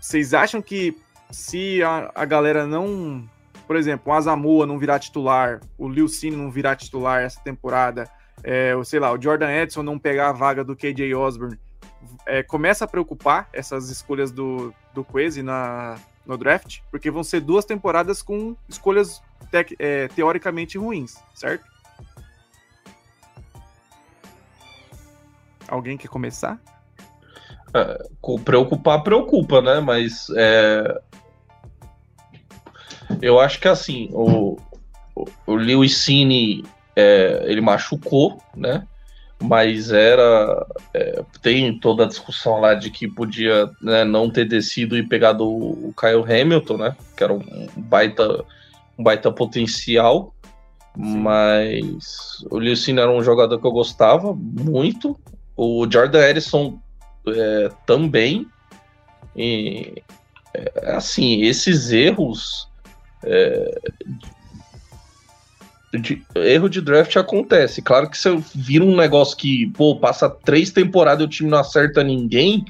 vocês acham que se a, a galera não, por exemplo, o Azamoa não virar titular, o Liu Cine não virar titular essa temporada, é, sei lá, o Jordan Edson não pegar a vaga do KJ Osborne, é, começa a preocupar essas escolhas do, do Quezi na, no draft, porque vão ser duas temporadas com escolhas te, é, teoricamente ruins, certo? Alguém quer começar? É, preocupar, preocupa, né? Mas é... eu acho que assim, o, o Lewis Cine é, ele machucou, né? Mas era. É, tem toda a discussão lá de que podia né, não ter descido e pegado o, Kyle Hamilton, né? Que era um baita, um baita potencial. Sim. Mas o Lucino era um jogador que eu gostava muito. O Jordan Edison é, também. E, é, assim, esses erros É, de- erro de draft acontece. Claro que se eu vira um negócio que, pô, passa três temporadas e o time não acerta ninguém,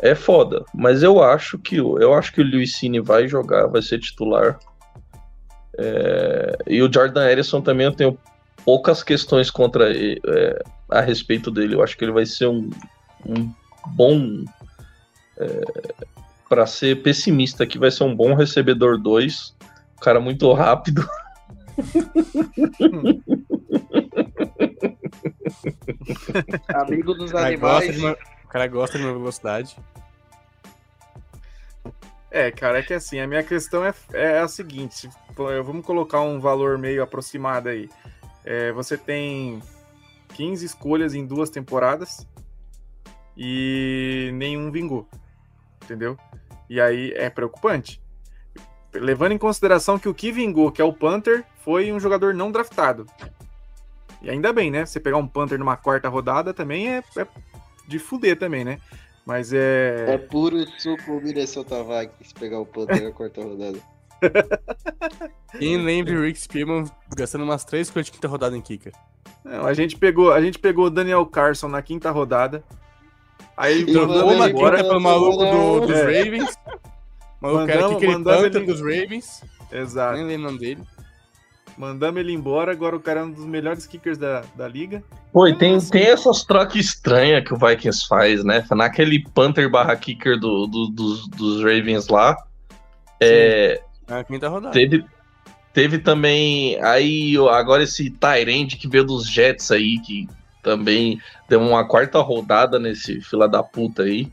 é foda. Mas eu acho que eu acho que o Luiz Cine vai jogar, vai ser titular. É, e o Jordan Ellison também eu tenho poucas questões contra e- é, a respeito dele. Eu acho que ele vai ser um, um bom. para ser pessimista aqui, vai ser um bom recebedor 2. Cara muito rápido. Amigo dos cara, animais. uma, o cara gosta de uma velocidade. É, cara, é que assim, a minha questão é, é a seguinte: vamos colocar um valor meio aproximado aí. É, você tem 15 escolhas em duas temporadas e nenhum vingou. Entendeu? E aí é preocupante. Levando em consideração que o que vingou, que é o Panther, foi um jogador não draftado. E ainda bem, né? Você pegar um Panther numa quarta rodada também é, é de fuder também, né? Mas é. É puro suco Minnesota Vikings pegar o Panther na quarta rodada. Quem lembra o Rick Spielman gastando umas três coisas de quinta rodada em kicker? Não, a gente pegou, a gente pegou o Daniel Carson na quinta rodada. Aí E Trocou na ele quinta pelo maluco do- dos É. Ravens. O maluco era Mandamos- kicker e mandamos Panther ele- dos Ravens. Exato. Nem lembro o nome dele. Mandamos ele embora, agora o cara é um dos melhores kickers da, da liga. Pô, e tem, tem essas trocas estranhas que o Vikings faz, né? Naquele Panther barra kicker do, do- dos, dos Ravens lá. É, Na quinta rodada. teve, teve também. Aí agora esse Tyrande que veio dos Jets aí, que também deu uma quarta rodada nesse fila da puta aí.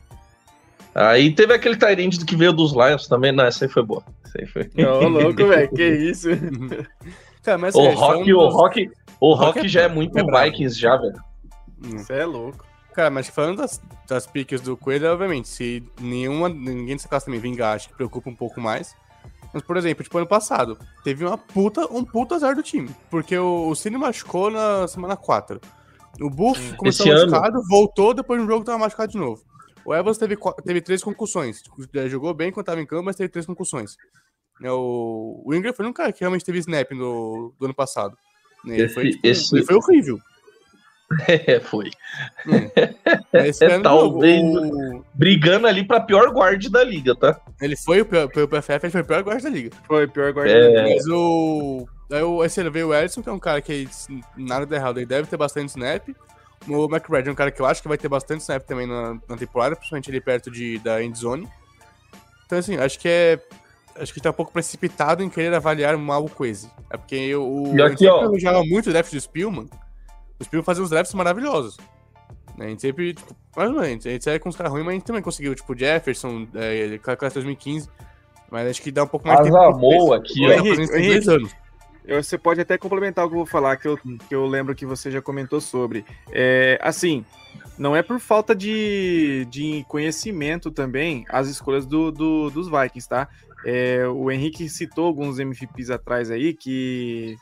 Aí teve aquele Tyrande que veio dos Lions também. Não, essa aí foi boa. Essa aí foi. Ô, louco, velho, que isso? Cara, mas O foi Rock, um o Rock, o Rock Rock é já é muito é. Vikings já, velho. Hum. Você é louco. Cara, mas falando das, das piques do Coelho, obviamente, se nenhuma, ninguém dessa classe também vingar, acho que preocupa um pouco mais. Mas, por exemplo, tipo, ano passado, teve uma puta, um puta azar do time. Porque o, o Cine machucou na semana 4. O Buff começou Esse ano. machucado, voltou, depois no jogo tava machucado de novo. O Evans teve, teve três concussões. Jogou bem quando tava em campo, mas teve três concussões. É, O, o Ingram foi um cara que realmente teve snap no, do ano passado. Ele, Esse- foi, tipo, esse- ele foi horrível. É, foi. Esse ano, Talvez- o- Brigando ali pra pior guard da liga, tá? Ele foi o pior, pelo PFF, ele foi o pior guarda da liga. Foi o pior guarda É. da liga. Mas o. Aí o esse veio o Edson, que é um cara que nada dá errado, ele deve ter bastante snap. O McBride é um cara que eu acho que vai ter bastante snap também na, na temporada, principalmente ali perto de, da endzone. Então, assim, acho que é. Acho que tá um pouco precipitado em querer avaliar mal o Quase. É porque o. E a aqui, ó. elogiava muito o draft do Spielman. O Spielman fazia uns drafts maravilhosos. Né? A gente sempre, tipo, mais ou menos, a gente sai com os caras ruins, mas a gente também conseguiu, tipo, Jefferson, é, classe 2015. Mas acho que dá um pouco mais de tempo. Azamoa aqui, ó. Henrique, dois anos. Eu- Você pode até complementar o que eu vou falar, que eu, que eu lembro que você já comentou sobre. É, assim, não é por falta de, de conhecimento também as escolhas do, do- dos Vikings, tá? É, o Henrique citou alguns MVPs atrás aí que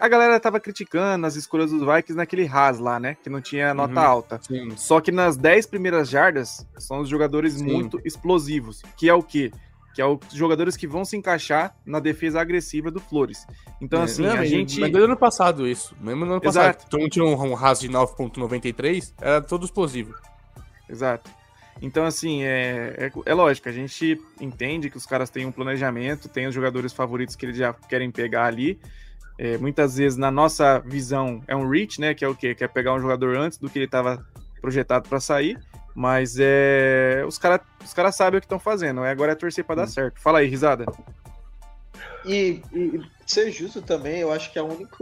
a galera tava criticando as escolhas dos Vikings naquele Haas lá, né? Que não tinha nota Uhum. alta. Sim. Só que nas 10 primeiras jardas são os jogadores Sim. muito explosivos, que é o quê? Que é os jogadores que vão se encaixar na defesa agressiva do Flores. Então, É, assim, não, a gente. Mas desde o ano passado isso. Mesmo no ano passado. Exato. Então tinha um, um RAS de 9.93, era todo explosivo. Exato. Então, assim, é, é, é lógico, a gente entende que os caras têm um planejamento, tem os jogadores favoritos que eles já querem pegar ali. É, muitas vezes, na nossa visão, é um reach, né? Que é o quê? Que é pegar um jogador antes do que ele estava projetado para sair. Mas é, os caras os cara sabem o que estão fazendo. é Agora é torcer para dar certo. Fala aí, risada. E, e ser justo também, eu acho que a única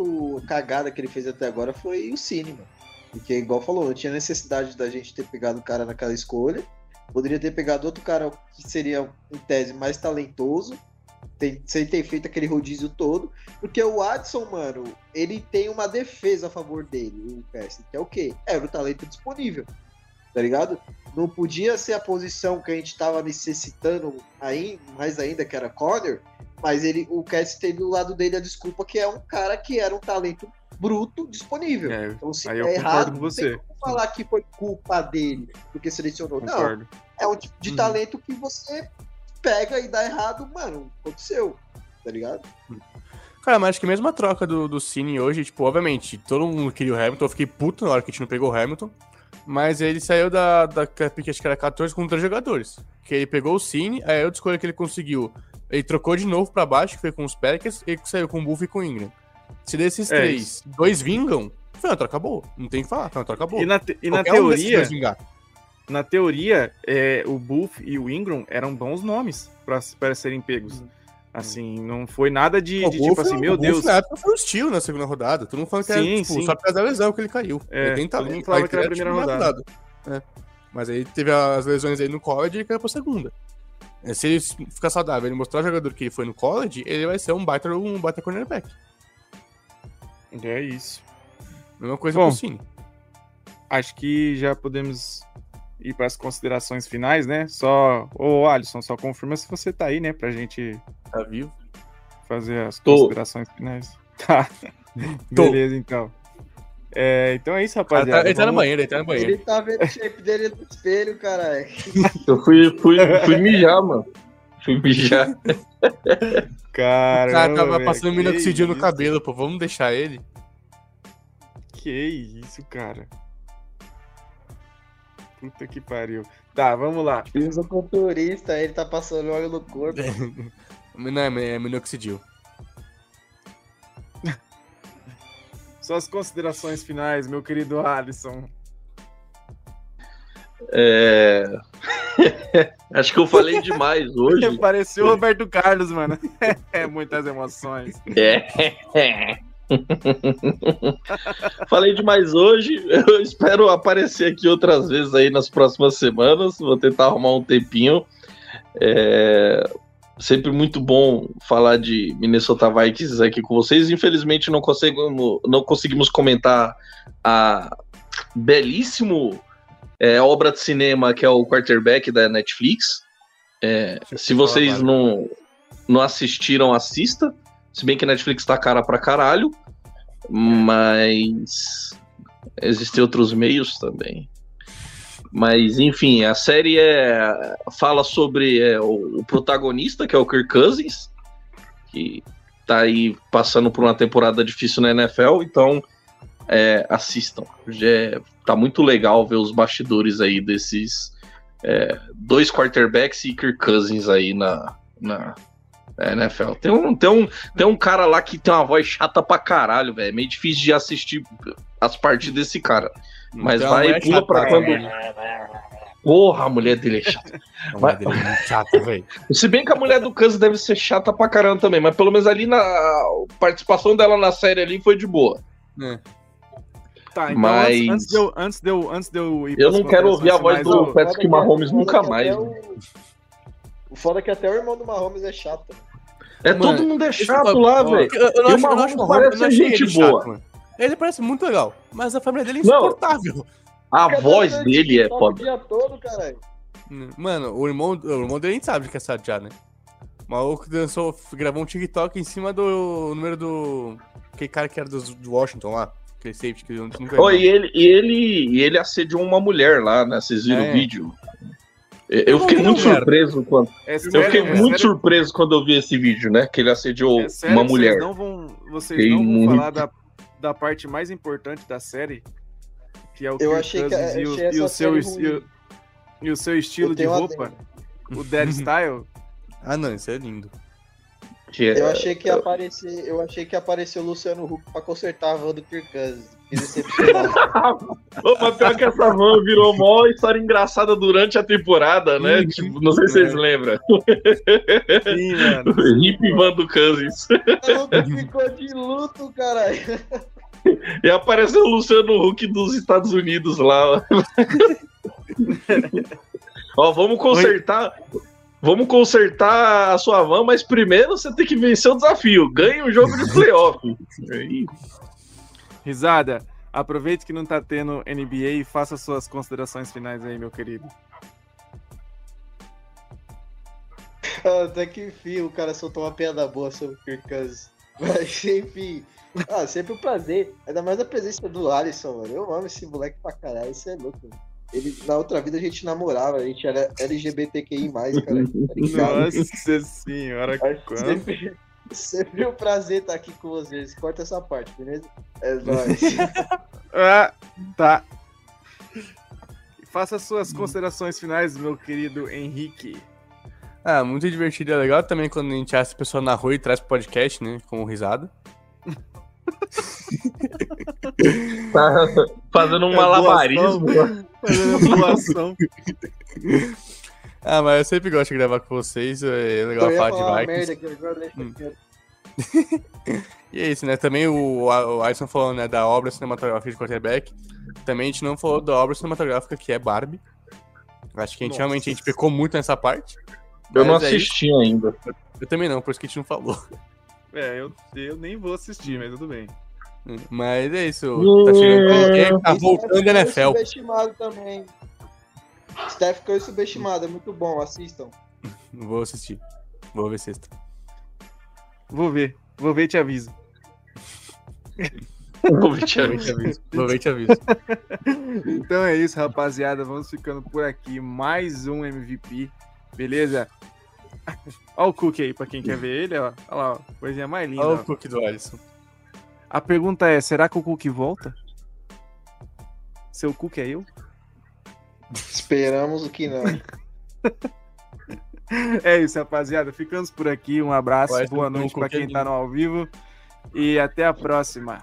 cagada que ele fez até agora foi o Cine, mano. Porque, igual falou, não tinha necessidade da gente ter pegado o cara naquela escolha. Poderia ter pegado outro cara que seria, em tese, mais talentoso. Tem, sem ter feito aquele rodízio todo. Porque o Adson, mano, ele tem uma defesa a favor dele, o Pesce, que é o quê? Era o talento disponível. Tá ligado? Não podia ser a posição que a gente tava necessitando aí, mais ainda, que era corner, mas ele, o Cass teve do lado dele a desculpa que é um cara que era um talento bruto disponível. É, então, se aí eu é errado, com não você. tem como falar que foi culpa dele porque selecionou. Não, Concordo. é um tipo de Uhum. talento que você pega e dá errado, mano, aconteceu. tá ligado? Cara, mas acho que mesmo a troca do, do Cine hoje, tipo, obviamente, todo mundo queria o Hamilton, eu fiquei puto na hora que a gente não pegou o Hamilton. Mas ele saiu da, da pick, acho que era 14 com três jogadores. Que ele pegou o Cine, aí outra escolha que ele conseguiu. Ele trocou de novo pra baixo, que foi com os Packers, e saiu com o Buff e com o Ingram. Se desses É três, isso. dois vingam, foi uma troca boa. Não tem o que falar, troca boa. E na, te- e na um teoria, vingar. na teoria, é, o Buff e o Ingram eram bons nomes para serem pegos. Assim, não foi nada de, de tipo assim, meu Deus. Na época foi um estilo na segunda rodada. Todo mundo falando que Sim, era tipo, sim. só por causa da lesão que ele caiu. É, ele tem talento, mundo falava que era a primeira tipo, rodada. É. Mas aí teve as lesões aí no college e ele caiu pra segunda. É, Se ele ficar saudável ele mostrar o jogador que ele foi no college, ele vai ser um baita, um baita cornerback. É isso. Mesma coisa Bom. com o Cine. Acho que já podemos ir para as considerações finais, né? Só, ô Alisson, só confirma se você tá aí, né? Pra gente Tá vivo. fazer as Tô. considerações finais. Tá. Tô. Beleza, então. É, então é isso, Ele tá, rapaziada. ele tá Vamos- banheiro, ele tá no banheiro. Ele tá vendo o shape dele no espelho, caralho. Eu fui, fui, fui mijar, mano. Fui mijar. O Caramba, cara tava passando minoxidil no cabelo, pô. Vamos deixar ele. Que isso, cara. Puta que pariu. Tá, vamos lá. Fisiculturista, ele tá passando óleo no corpo. Não, é, é minoxidil. Suas considerações finais, meu querido Alisson. É... Acho que eu falei demais hoje. Pareceu o Roberto Carlos, mano. É muitas emoções. É. Falei demais hoje. Eu espero aparecer aqui outras vezes aí nas próximas semanas. Vou tentar arrumar um tempinho. É, Sempre muito bom falar de Minnesota Vikings aqui com vocês. Infelizmente não conseguimos, não conseguimos comentar a belíssimo é, obra de cinema que é o quarterback da Netflix. É, se vocês não, não assistiram, assista. Se bem que a Netflix tá cara pra caralho. Mas existem outros meios também. Mas, enfim, a série é, fala sobre é, o, o protagonista, que é o Kirk Cousins, que tá aí passando por uma temporada difícil na NFL, então é, assistam. Já é- tá muito legal ver os bastidores aí desses é, dois quarterbacks e Kirk Cousins aí na, na NFL. Tem um, tem, um, tem um cara lá que tem uma voz chata pra caralho, velho. É meio difícil de assistir as partidas desse cara. Mas Então, vai e pula chata pra quando. caralho. Porra, a mulher dele é chata. A mulher dele é muito chata, velho. Se bem que a mulher do Kansas deve ser chata pra caramba também, mas pelo menos ali na a participação dela na série ali foi de boa. Tá, então Mas- antes, antes de eu, antes, de eu, antes de eu ir Eu não quero ouvir a voz do finais, Patrick Mahomes nunca mais. O... o foda é que até o irmão do Mahomes é chato. É Mano, todo mundo é chato lá, velho. Eu, eu não acho, eu não acho o parece Mahomes, eu não achei gente boa. chato. Ele parece muito legal, mas a família dele é Não. insuportável. A Fica voz dele é foda. O dia todo, caralho. Mano, o irmão, o irmão dele a gente sabe que é sad já, né? O maluco dançou, gravou um TikTok em cima do número do. Aquele cara que era dos- do Washington lá. Aquele safety que nunca Oh, e ele, e ele, e ele assediou uma mulher lá, né? Vocês viram É. o vídeo? Eu, eu fiquei muito cara. surpreso quando. É Eu sério, fiquei é muito sério- surpreso quando eu vi esse vídeo, né? Que ele assediou é sério, uma vocês mulher. Não vão, vocês Fiquei não vão muito- falar da, da parte mais importante da série, que é o Eu Kirk achei que- e, o, e o seu, e, o, e o seu estilo Eu de roupa, o Dead Style. Ah, não, isso é lindo. É- Eu achei que ia aparecer, eu achei que ia aparecer o Luciano Huck pra consertar a van do Kirk Cousins. Ô, mas pior que essa van virou mó história engraçada durante a temporada, né? Uhum. Tipo, não sei se vocês lembram. Sim, mano. Hip van do Cousins. ficou de luto, caralho. E apareceu o Luciano Huck dos Estados Unidos lá. Ó, vamos consertar. Vamos consertar a sua van, mas primeiro você tem que vencer o desafio. Ganhe o jogo de playoff. Risada, aproveite que não tá tendo NBA e faça suas considerações finais aí, meu querido. Até que enfim, o cara soltou uma piada boa sobre o Kirk Cousins. Mas enfim. Ah, sempre um prazer. Ainda mais a presença do Alisson, mano. Eu amo esse moleque pra caralho. Isso é louco, mano. Ele, na outra vida a gente namorava, a gente era LGBTQI, cara. Tá? Nossa senhora, quanto. sempre, Sempre um prazer estar aqui com vocês. Corta essa parte, beleza? É nóis. Ah, tá. Faça suas considerações finais, meu querido Henrique. Ah, muito divertido. É legal também quando a gente acha a pessoa na rua e traz pro podcast, né? Com risada. Tá fazendo um É malabarismo. Fazendo doação. Ah, mas eu sempre gosto de gravar com vocês. É legal falar falar uma de Vikings. merda que agora deixa Hum. E é isso, né? Também o, o Alisson falou, né, da obra cinematográfica de quarterback. Também a gente não falou da obra cinematográfica que é Barbie. Acho que a gente Nossa. realmente a gente pecou muito nessa parte. Eu não é assisti ainda. isso. Eu também não, por isso que a gente não falou. É, eu, eu nem vou assistir, mas tudo bem. Mas é isso. Tá chegando. É tá voltando Curry NFL. subestimado também. Steph Curry subestimado, é muito bom, assistam. Vou assistir. Vou ver sexta. Vou ver. Vou ver e te aviso. Vou ver, e te aviso. Vou ver e te aviso. Então é isso, rapaziada. Vamos ficando por aqui. Mais um MVP. Beleza? Olha o Cook aí, pra quem quer ver ele, ó. Olha lá, ó. Coisinha mais linda. Olha o cookie do Alisson. A pergunta é: será que o Cook volta? Seu Cook é eu? Esperamos o que não. É isso, rapaziada. Ficamos por aqui. Um abraço, Vai, boa noite pra qualquer quem tá no ao vivo. E até a próxima.